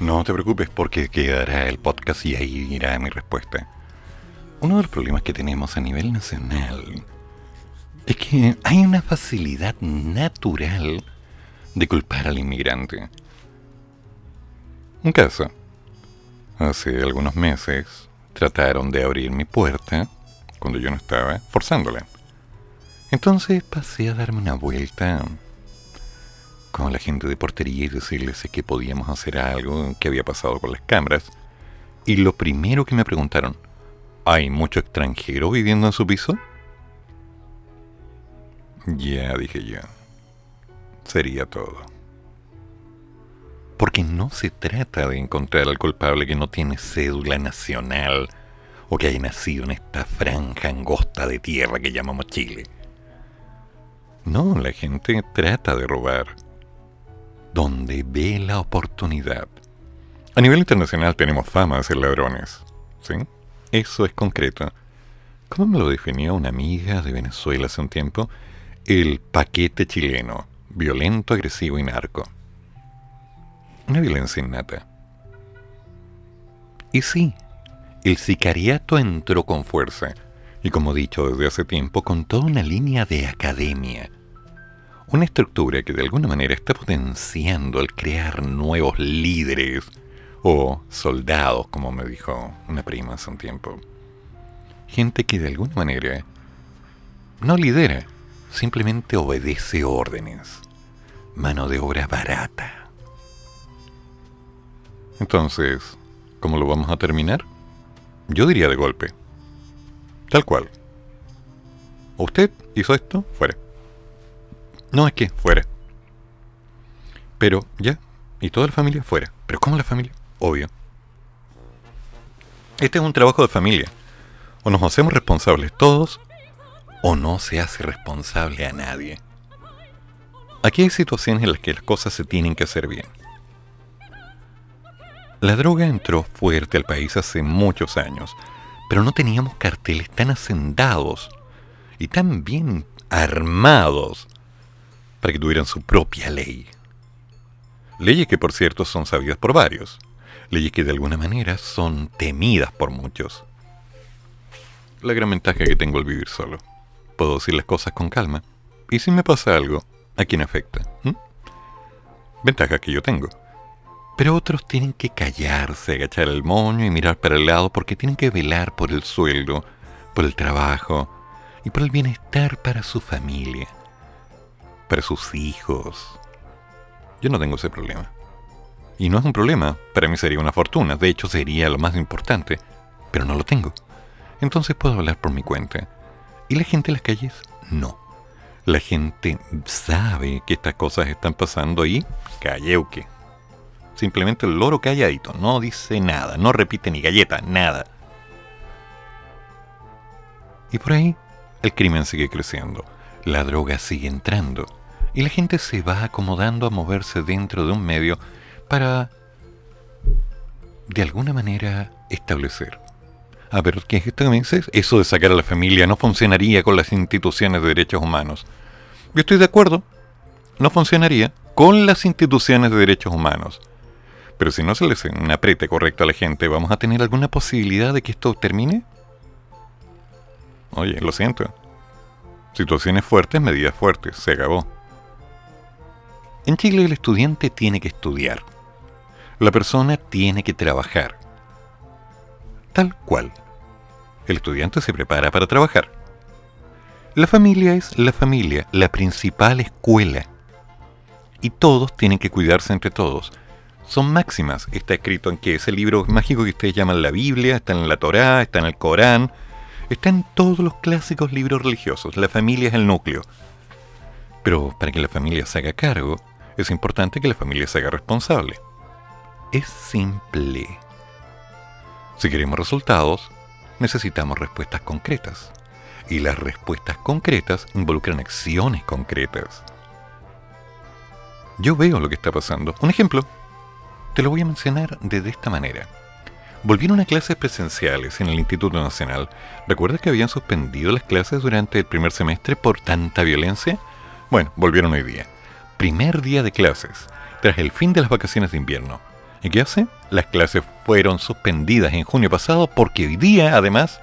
No te preocupes porque quedará el podcast y ahí irá mi respuesta. Uno de los problemas que tenemos a nivel nacional es que hay una facilidad natural de culpar al inmigrante. Un caso. Hace algunos meses trataron de abrir mi puerta cuando yo no estaba forzándola. Entonces pasé a darme una vuelta con la gente de portería y decirles que podíamos hacer algo que había pasado con las cámaras. Y lo primero que me preguntaron, ¿hay mucho extranjero viviendo en su piso? Ya, dije yo. Sería todo. Porque no se trata de encontrar al culpable que no tiene cédula nacional o que haya nacido en esta franja angosta de tierra que llamamos Chile. No, la gente trata de robar donde ve la oportunidad. A nivel internacional tenemos fama de ser ladrones. ¿Sí? Eso es concreto. ¿Cómo me lo definió una amiga de Venezuela hace un tiempo? El paquete chileno, violento, agresivo y narco. Una violencia innata. Y sí, el sicariato entró con fuerza, y como dicho desde hace tiempo, con toda una línea de academia. Una estructura que de alguna manera está potenciando el crear nuevos líderes o soldados, como me dijo una prima hace un tiempo. Gente que de alguna manera no lidera, simplemente obedece órdenes. Mano de obra barata. Entonces, ¿cómo lo vamos a terminar? Yo diría de golpe. Tal cual. ¿Usted hizo esto? Fuera. No es que fuera. Pero ya. Y toda la familia fuera. ¿Pero cómo la familia? Obvio. Este es un trabajo de familia. O nos hacemos responsables todos, o no se hace responsable a nadie. Aquí hay situaciones en las que las cosas se tienen que hacer bien. La droga entró fuerte al país hace muchos años, pero no teníamos carteles tan hacendados y tan bien armados para que tuvieran su propia ley. Leyes que por cierto son sabidas por varios, leyes que de alguna manera son temidas por muchos. La gran ventaja que tengo al vivir solo. Puedo decir las cosas con calma, y si me pasa algo, ¿a quién afecta? Ventaja que yo tengo. Pero otros tienen que callarse, agachar el moño y mirar para el lado porque tienen que velar por el sueldo, por el trabajo y por el bienestar para su familia, para sus hijos. Yo no tengo ese problema. Y no es un problema, para mí sería una fortuna, de hecho sería lo más importante, pero no lo tengo. Entonces puedo hablar por mi cuenta. ¿Y la gente en las calles? No. La gente sabe que estas cosas están pasando y calleuque. Simplemente el loro calladito, no dice nada, no repite ni galleta, nada. Y por ahí el crimen sigue creciendo, la droga sigue entrando y la gente se va acomodando a moverse dentro de un medio para, de alguna manera, establecer. A ver, ¿qué es esto que me dices? Eso de sacar a la familia no funcionaría con las instituciones de derechos humanos. Yo estoy de acuerdo, no funcionaría con las instituciones de derechos humanos. Pero si no se le hace un aprete correcto a la gente, ¿vamos a tener alguna posibilidad de que esto termine? Oye, lo siento. Situaciones fuertes, medidas fuertes, se acabó. En Chile el estudiante tiene que estudiar. La persona tiene que trabajar. Tal cual. El estudiante se prepara para trabajar. La familia es la familia, la principal escuela. Y todos tienen que cuidarse entre todos son máximas. Está escrito en que ese libro mágico que ustedes llaman la Biblia, está en la Torá, está en el Corán, está en todos los clásicos libros religiosos. La familia es el núcleo. Pero para que la familia se haga cargo, es importante que la familia se haga responsable. Es simple. Si queremos resultados, necesitamos respuestas concretas. Y las respuestas concretas involucran acciones concretas. Yo veo lo que está pasando. Un ejemplo, te lo voy a mencionar de, esta manera. Volvieron a clases presenciales en el Instituto Nacional. ¿Recuerdas que habían suspendido las clases durante el primer semestre por tanta violencia? Bueno, volvieron hoy día. Primer día de clases, tras el fin de las vacaciones de invierno. ¿Y qué hace? Las clases fueron suspendidas en junio pasado porque hoy día, además,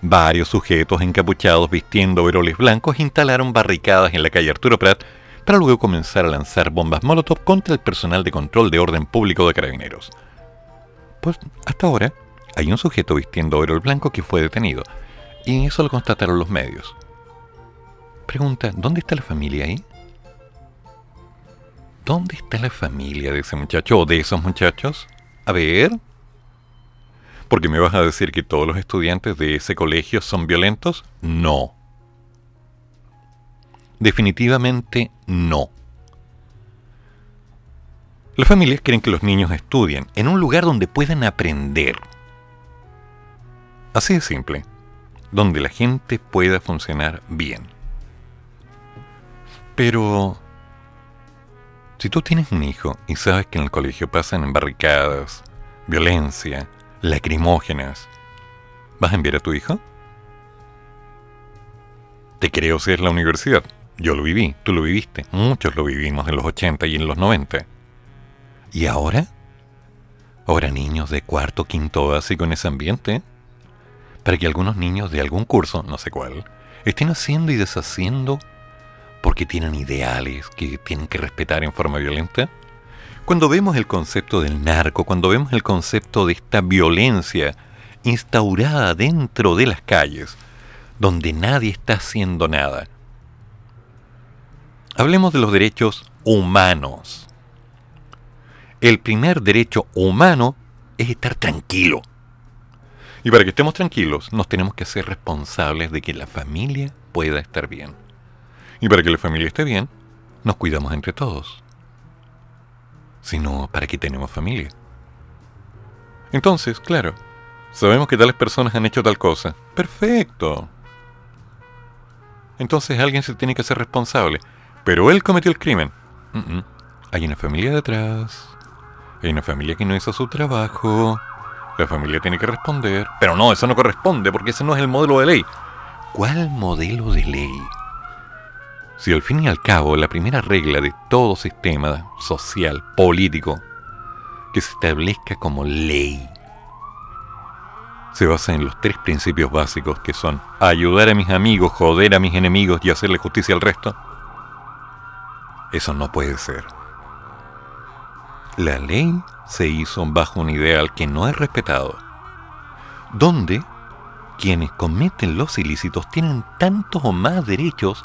varios sujetos encapuchados vistiendo veroles blancos instalaron barricadas en la calle Arturo Prat para luego comenzar a lanzar bombas Molotov contra el personal de control de orden público de carabineros. Pues hasta ahora hay un sujeto vistiendo oro blanco que fue detenido, y eso lo constataron los medios. Pregunta, ¿dónde está la familia ahí? ¿Dónde está la familia de ese muchacho o de esos muchachos? A ver. ¿Porque me vas a decir que todos los estudiantes de ese colegio son violentos? No. Definitivamente no. Las familias quieren que los niños estudien en un lugar donde puedan aprender. Así de simple, donde la gente pueda funcionar bien. Pero, si tú tienes un hijo y sabes que en el colegio pasan barricadas, violencia, lacrimógenas, ¿vas a enviar a tu hijo? Te creo si es la universidad. Yo lo viví, tú lo viviste, muchos lo vivimos en los 80 y en los 90. ¿Y ahora? ¿Ahora niños de cuarto, quinto básico en ese ambiente? Para que algunos niños de algún curso, no sé cuál, estén haciendo y deshaciendo porque tienen ideales que tienen que respetar en forma violenta. Cuando vemos el concepto del narco, cuando vemos el concepto de esta violencia instaurada dentro de las calles, donde nadie está haciendo nada, Hablemos de los derechos humanos. El primer derecho humano es estar tranquilo. Y para que estemos tranquilos, nos tenemos que hacer responsables de que la familia pueda estar bien. Y para que la familia esté bien, nos cuidamos entre todos. Si no, ¿para qué tenemos familia? Entonces, claro, Sabemos que tales personas han hecho tal cosa. Perfecto. Entonces alguien se tiene que hacer responsable. Pero él cometió el crimen. Hay una familia detrás. Hay una familia que no hizo su trabajo. La familia tiene que responder. Pero no, eso no corresponde porque ese no es el modelo de ley. ¿Cuál modelo de ley? Si al fin y al cabo la primera regla de todo sistema social, político, que se establezca como ley, se basa en los tres principios básicos que son ayudar a mis amigos, joder a mis enemigos y hacerle justicia al resto, eso no puede ser. La ley se hizo bajo un ideal que no es respetado, donde quienes cometen los ilícitos tienen tantos o más derechos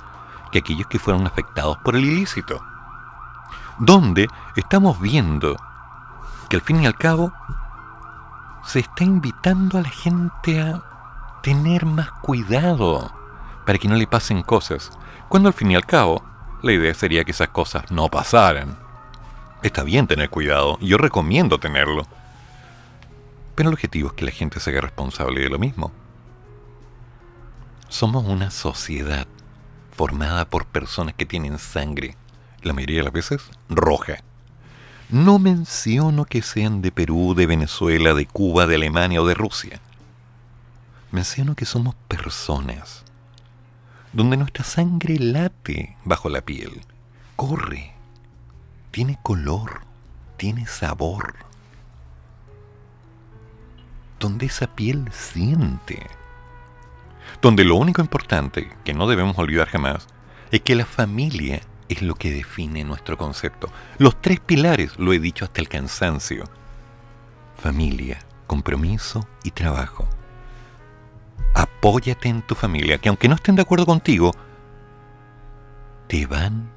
que aquellos que fueron afectados por el ilícito. Donde estamos viendo que al fin y al cabo se está invitando a la gente a tener más cuidado para que no le pasen cosas, cuando al fin y al cabo la idea sería que esas cosas no pasaran. Está bien tener cuidado, yo recomiendo tenerlo, pero el objetivo es que la gente se haga responsable de lo mismo. Somos una sociedad formada por personas que tienen sangre, la mayoría de las veces roja. No menciono que sean de Perú, de Venezuela, de Cuba, de Alemania o de Rusia. Menciono que somos personas, donde nuestra sangre late bajo la piel, corre, tiene color, tiene sabor, donde esa piel siente donde lo único importante, que no debemos olvidar jamás, es que la familia es lo que define nuestro concepto. Los tres pilares, lo he dicho hasta el cansancio. Familia, compromiso y trabajo. Apóyate en tu familia, que aunque no estén de acuerdo contigo, te van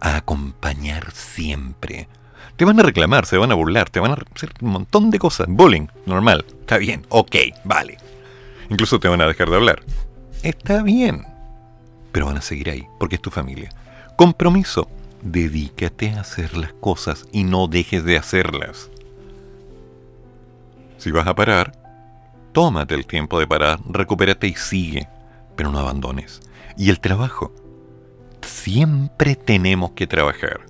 a acompañar siempre. Te van a reclamar, se van a burlar, te van a hacer un montón de cosas. Bullying, normal, está bien, ok, vale. Incluso te van a dejar de hablar. Está bien. Pero van a seguir ahí, porque es tu familia. Compromiso. Dedícate a hacer las cosas y no dejes de hacerlas. Si vas a parar, tómate el tiempo de parar, recupérate y sigue, pero no abandones. Y el trabajo. Siempre tenemos que trabajar.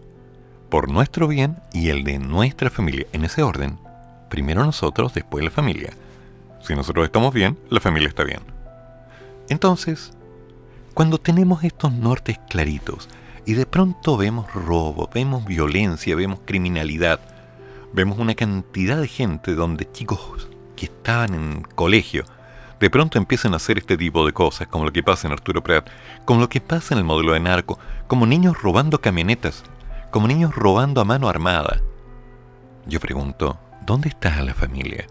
Por nuestro bien y el de nuestra familia. En ese orden. Primero nosotros, después la familia. Si nosotros estamos bien, la familia está bien. Entonces, cuando tenemos estos nortes claritos y de pronto vemos robo, vemos violencia, vemos criminalidad, vemos una cantidad de gente donde chicos que estaban en colegio de pronto empiezan a hacer este tipo de cosas, como lo que pasa en Arturo Prat, como lo que pasa en el modelo de narco, como niños robando camionetas, como niños robando a mano armada. Yo pregunto, ¿dónde está la familia?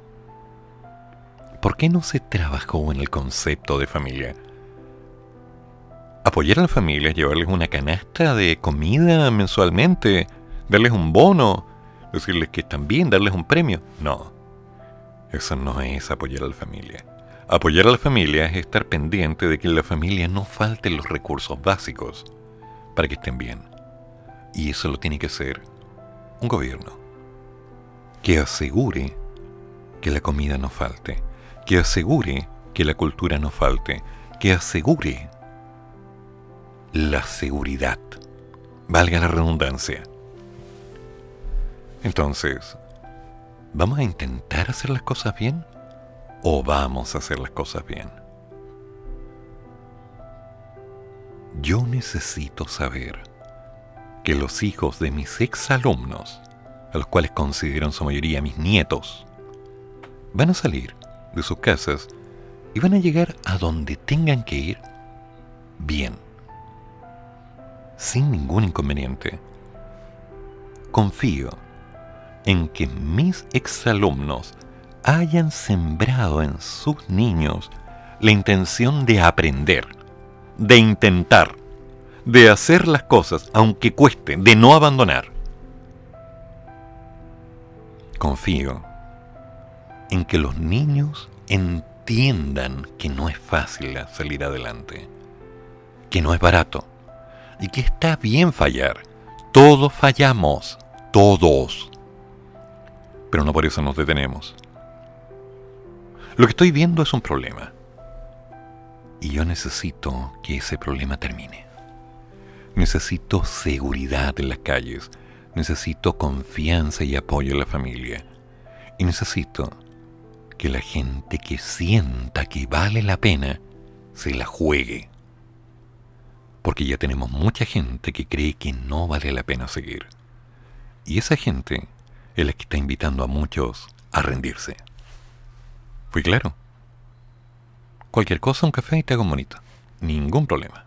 ¿por qué no se trabajó en el concepto de familia? Apoyar a la familia, llevarles una canasta de comida mensualmente, darles un bono, decirles que están bien, darles un premio. No, eso no es apoyar a la familia. Apoyar a la familia es estar pendiente de que en la familia no falten los recursos básicos para que estén bien. Y eso lo tiene que hacer un gobierno que asegure que la comida no falte, que asegure que la cultura no falte, que asegure la seguridad, valga la redundancia. Entonces, ¿vamos a intentar hacer las cosas bien o vamos a hacer las cosas bien? Yo necesito saber que los hijos de mis exalumnos, a los cuales considero en su mayoría mis nietos, van a salir de sus casas y van a llegar a donde tengan que ir bien, sin ningún inconveniente. Confío en que mis exalumnos hayan sembrado en sus niños la intención de aprender, de intentar, de hacer las cosas aunque cueste, de no abandonar. Confío en que los niños entiendan que no es fácil salir adelante, que no es barato y que está bien fallar. Todos fallamos, todos. Pero no por eso nos detenemos. Lo que estoy viendo es un problema. Y yo necesito que ese problema termine. Necesito seguridad en las calles. Necesito confianza y apoyo en la familia. Y necesito que la gente que sienta que vale la pena se la juegue. Porque ya tenemos mucha gente que cree que no vale la pena seguir. Y esa gente que está invitando a muchos a rendirse. ¿Fui claro? Cualquier cosa, un café y te hago bonito. Ningún problema.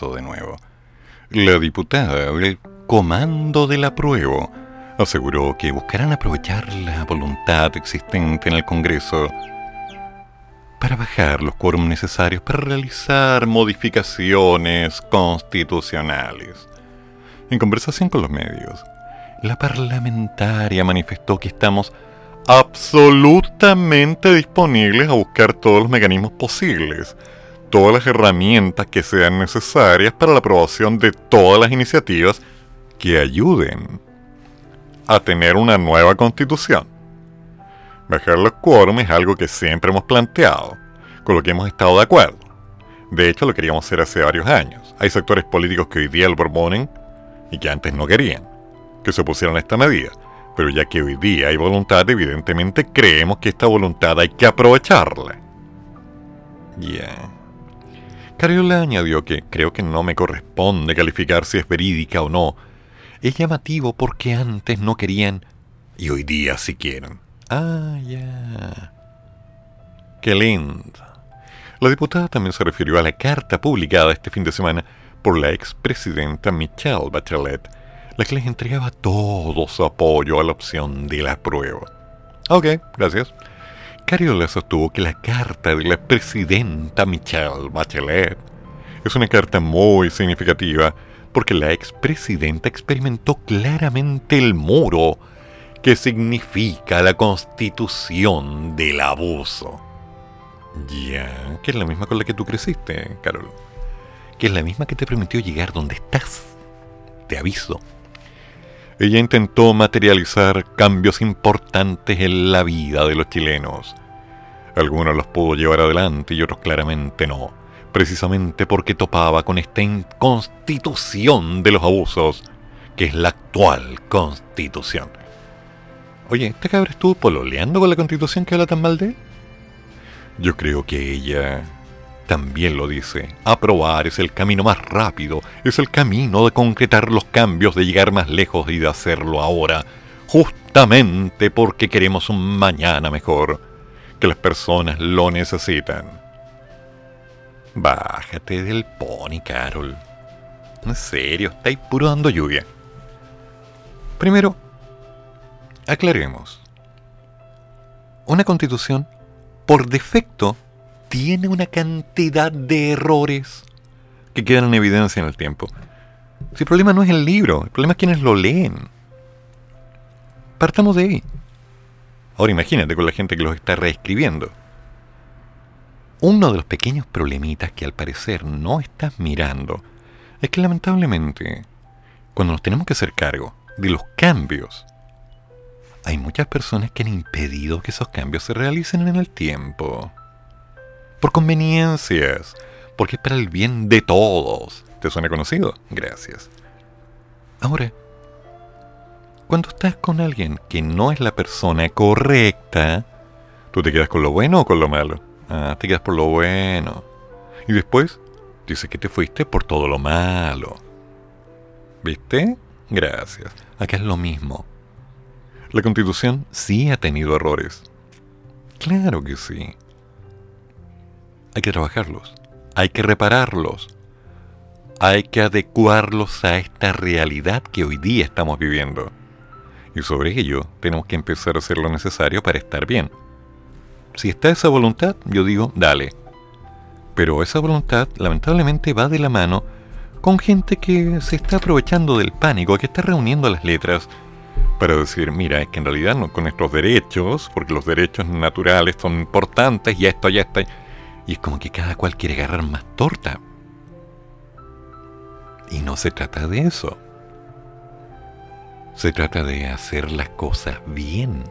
De nuevo. La diputada del Comando del Apruebo aseguró que buscarán aprovechar la voluntad existente en el Congreso para bajar los quórum necesarios para realizar modificaciones constitucionales. En conversación con los medios, la parlamentaria manifestó que estamos absolutamente disponibles a buscar todos los mecanismos posibles, todas las herramientas que sean necesarias para la aprobación de todas las iniciativas que ayuden a tener una nueva constitución. Bajar los quórum es algo que siempre hemos planteado, con lo que hemos estado de acuerdo. De hecho, lo queríamos hacer hace varios años. Hay sectores políticos que hoy día lo proponen y que antes no querían que se opusieran a esta medida. Pero ya que hoy día hay voluntad, evidentemente creemos que esta voluntad hay que aprovecharla. Ya. Cariola añadió que creo que no me corresponde calificar si es verídica o no. Es llamativo porque antes no querían y hoy día sí quieren. Ah, ya. Qué lindo. La diputada también se refirió a la carta publicada este fin de semana por la expresidenta Michelle Bachelet, la que les entregaba todo su apoyo a la opción de la prueba. Ok, gracias. Cariola sostuvo que la carta de la presidenta Michelle Bachelet es una carta muy significativa porque la expresidenta experimentó claramente el muro que significa la constitución del abuso. Ya, que es la misma con la que tú creciste, Carol. Que es la misma que te permitió llegar donde estás. Te aviso. Ella intentó materializar cambios importantes en la vida de los chilenos. Algunos los pudo llevar adelante y otros claramente no, precisamente porque topaba con esta constitución de los abusos, que es la actual constitución. Oye, ¿este cabrón estuvo pololeando con la constitución que habla tan mal de? Yo creo que ella también lo dice. Aprobar es el camino más rápido, es el camino de concretar los cambios, de llegar más lejos y de hacerlo ahora, justamente porque queremos un mañana mejor, que las personas lo necesitan. Bájate del pony, Carol. En serio, estáis puro dando lluvia. Primero, Aclaremos. Una constitución, por defecto, tiene una cantidad de errores que quedan en evidencia en el tiempo. Si el problema no es el libro, el problema es quienes lo leen. Partamos de ahí. Ahora imagínate con la gente que los está reescribiendo. Uno de los pequeños problemitas que al parecer no estás mirando es que lamentablemente, cuando nos tenemos que hacer cargo de los cambios hay muchas personas que han impedido que esos cambios se realicen en el tiempo. Por conveniencias, porque es para el bien de todos. ¿Te suena conocido? Gracias. Ahora, cuando estás con alguien que no es la persona correcta, ¿tú te quedas con lo bueno o con lo malo? Ah, te quedas por lo bueno. Y después, dices que te fuiste por todo lo malo. ¿Viste? Gracias. Acá es lo mismo. La constitución sí ha tenido errores. Claro que sí. Hay que trabajarlos. Hay que repararlos. Hay que adecuarlos a esta realidad que hoy día estamos viviendo. Y sobre ello tenemos que empezar a hacer lo necesario para estar bien. Si está esa voluntad, yo digo, dale. Pero esa voluntad lamentablemente va de la mano con gente que se está aprovechando del pánico, que está reuniendo las letras, para decir, mira, es que en realidad no con nuestros derechos, porque los derechos naturales son importantes y esto, y esto. Y es como que cada cual quiere agarrar más torta. Y no se trata de eso. Se trata de hacer las cosas bien.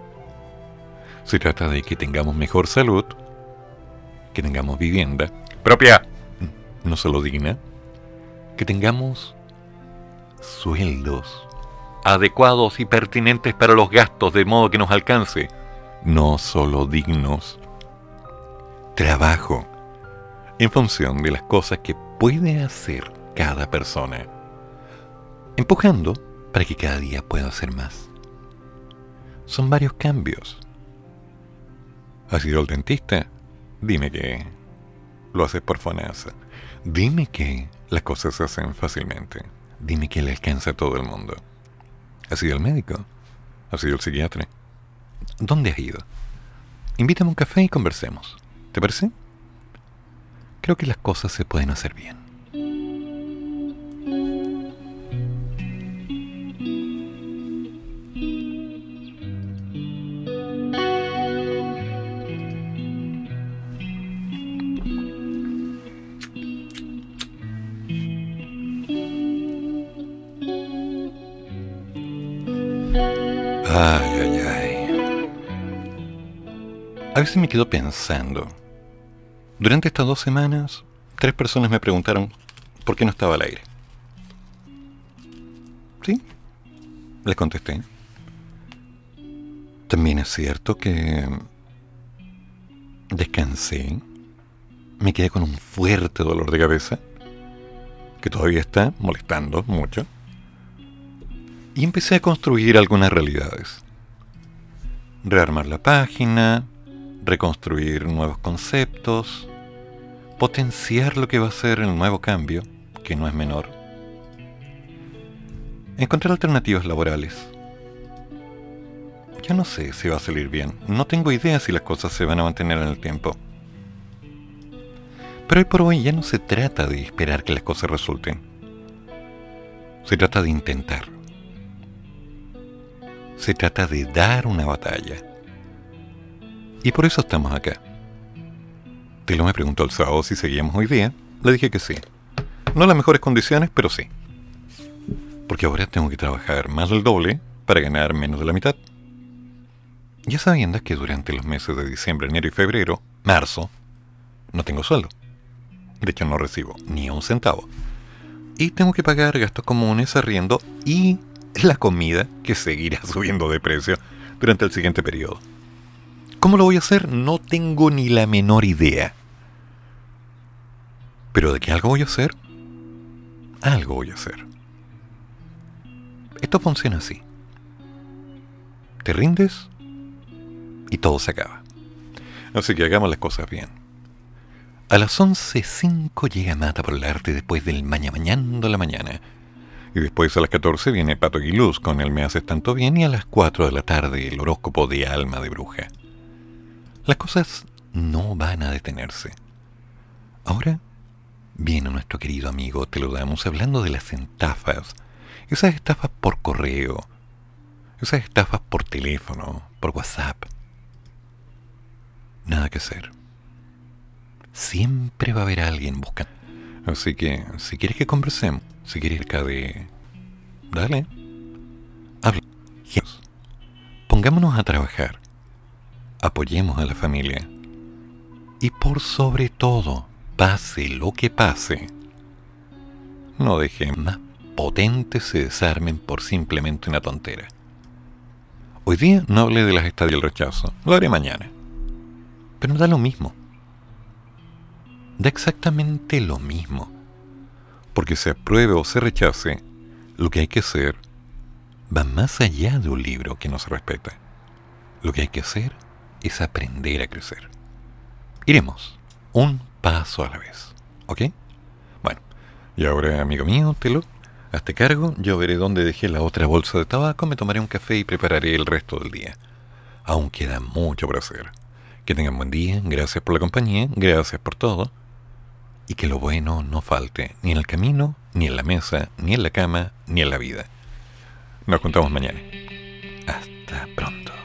Se trata de que tengamos mejor salud, que tengamos vivienda propia, no solo digna, que tengamos sueldos adecuados y pertinentes para los gastos de modo que nos alcance, no solo dignos. Trabajo en función de las cosas que puede hacer cada persona, empujando para que cada día pueda hacer más. Son varios cambios. ¿Has ido al dentista? Dime que lo haces por FONASA. Dime que las cosas se hacen fácilmente. Dime que le alcanza a todo el mundo. ¿Has ido al médico? ¿Has ido al psiquiatra? ¿Dónde has ido? Invítame a un café y conversemos. ¿Te parece? Creo que las cosas se pueden hacer bien. Ay, ay, ay. A veces me quedo pensando durante estas dos semanas, tres personas me preguntaron por qué no estaba al aire. ¿Sí? Les contesté. También es cierto que descansé, me quedé con un fuerte dolor de cabeza, que todavía está molestando mucho, y empecé a construir algunas realidades. Rearmar la página, reconstruir nuevos conceptos, potenciar lo que va a ser el nuevo cambio, que no es menor. Encontrar alternativas laborales. Ya no sé si va a salir bien. No tengo idea si las cosas se van a mantener en el tiempo. Pero hoy por hoy ya no se trata de esperar que las cosas resulten. Se trata de intentar. Se trata de dar una batalla. Y por eso estamos acá. Tilo me preguntó el sábado si seguíamos hoy día. Le dije que sí. No en las mejores condiciones, pero sí. Porque ahora tengo que trabajar más del doble para ganar menos de la mitad. Ya sabiendo que durante los meses de diciembre, enero y febrero, marzo, no tengo sueldo. De hecho, no recibo ni un centavo. Y tengo que pagar gastos comunes, arriendo y la comida que seguirá subiendo de precio durante el siguiente periodo. ¿Cómo lo voy a hacer? No tengo ni la menor idea. Pero de que algo voy a hacer, algo voy a hacer. Esto funciona así. Te rindes y todo se acaba. Así que hagamos las cosas bien. A las 11.05 llega Mata por el arte después del maña mañando la mañana. Y después a las 14 viene Pato Aguiluz con el Me Haces Tanto Bien y a las 4 de la tarde el horóscopo de Alma de Bruja. Las cosas no van a detenerse. Ahora viene nuestro querido amigo, te lo damos, hablando de las estafas. Esas estafas por correo, esas estafas por teléfono, por WhatsApp. Nada que hacer. Siempre va a haber alguien buscando. Así que, si quieres que conversemos, si quieres acá de... Dale. Habla. Pongámonos a trabajar apoyemos a la familia. Y por sobre todo, pase lo que pase, no dejen más potentes se desarmen por simplemente una tontera. Hoy día no hablé de las estadías del rechazo, lo haré mañana. Pero da lo mismo. Da exactamente lo mismo. Porque se apruebe o se rechace, lo que hay que hacer va más allá de un libro que no se respeta. Lo que hay que hacer es aprender a crecer. Iremos un paso a la vez. ¿Ok? Bueno, y ahora, amigo mío, Telo, hazte cargo, yo veré dónde dejé la otra bolsa de tabaco, me tomaré un café y prepararé el resto del día. Aún queda mucho por hacer. Que tengan buen día, gracias por la compañía, gracias por todo. Y que lo bueno no falte, ni en el camino, ni en la mesa, ni en la cama, ni en la vida. Nos contamos mañana. Hasta pronto.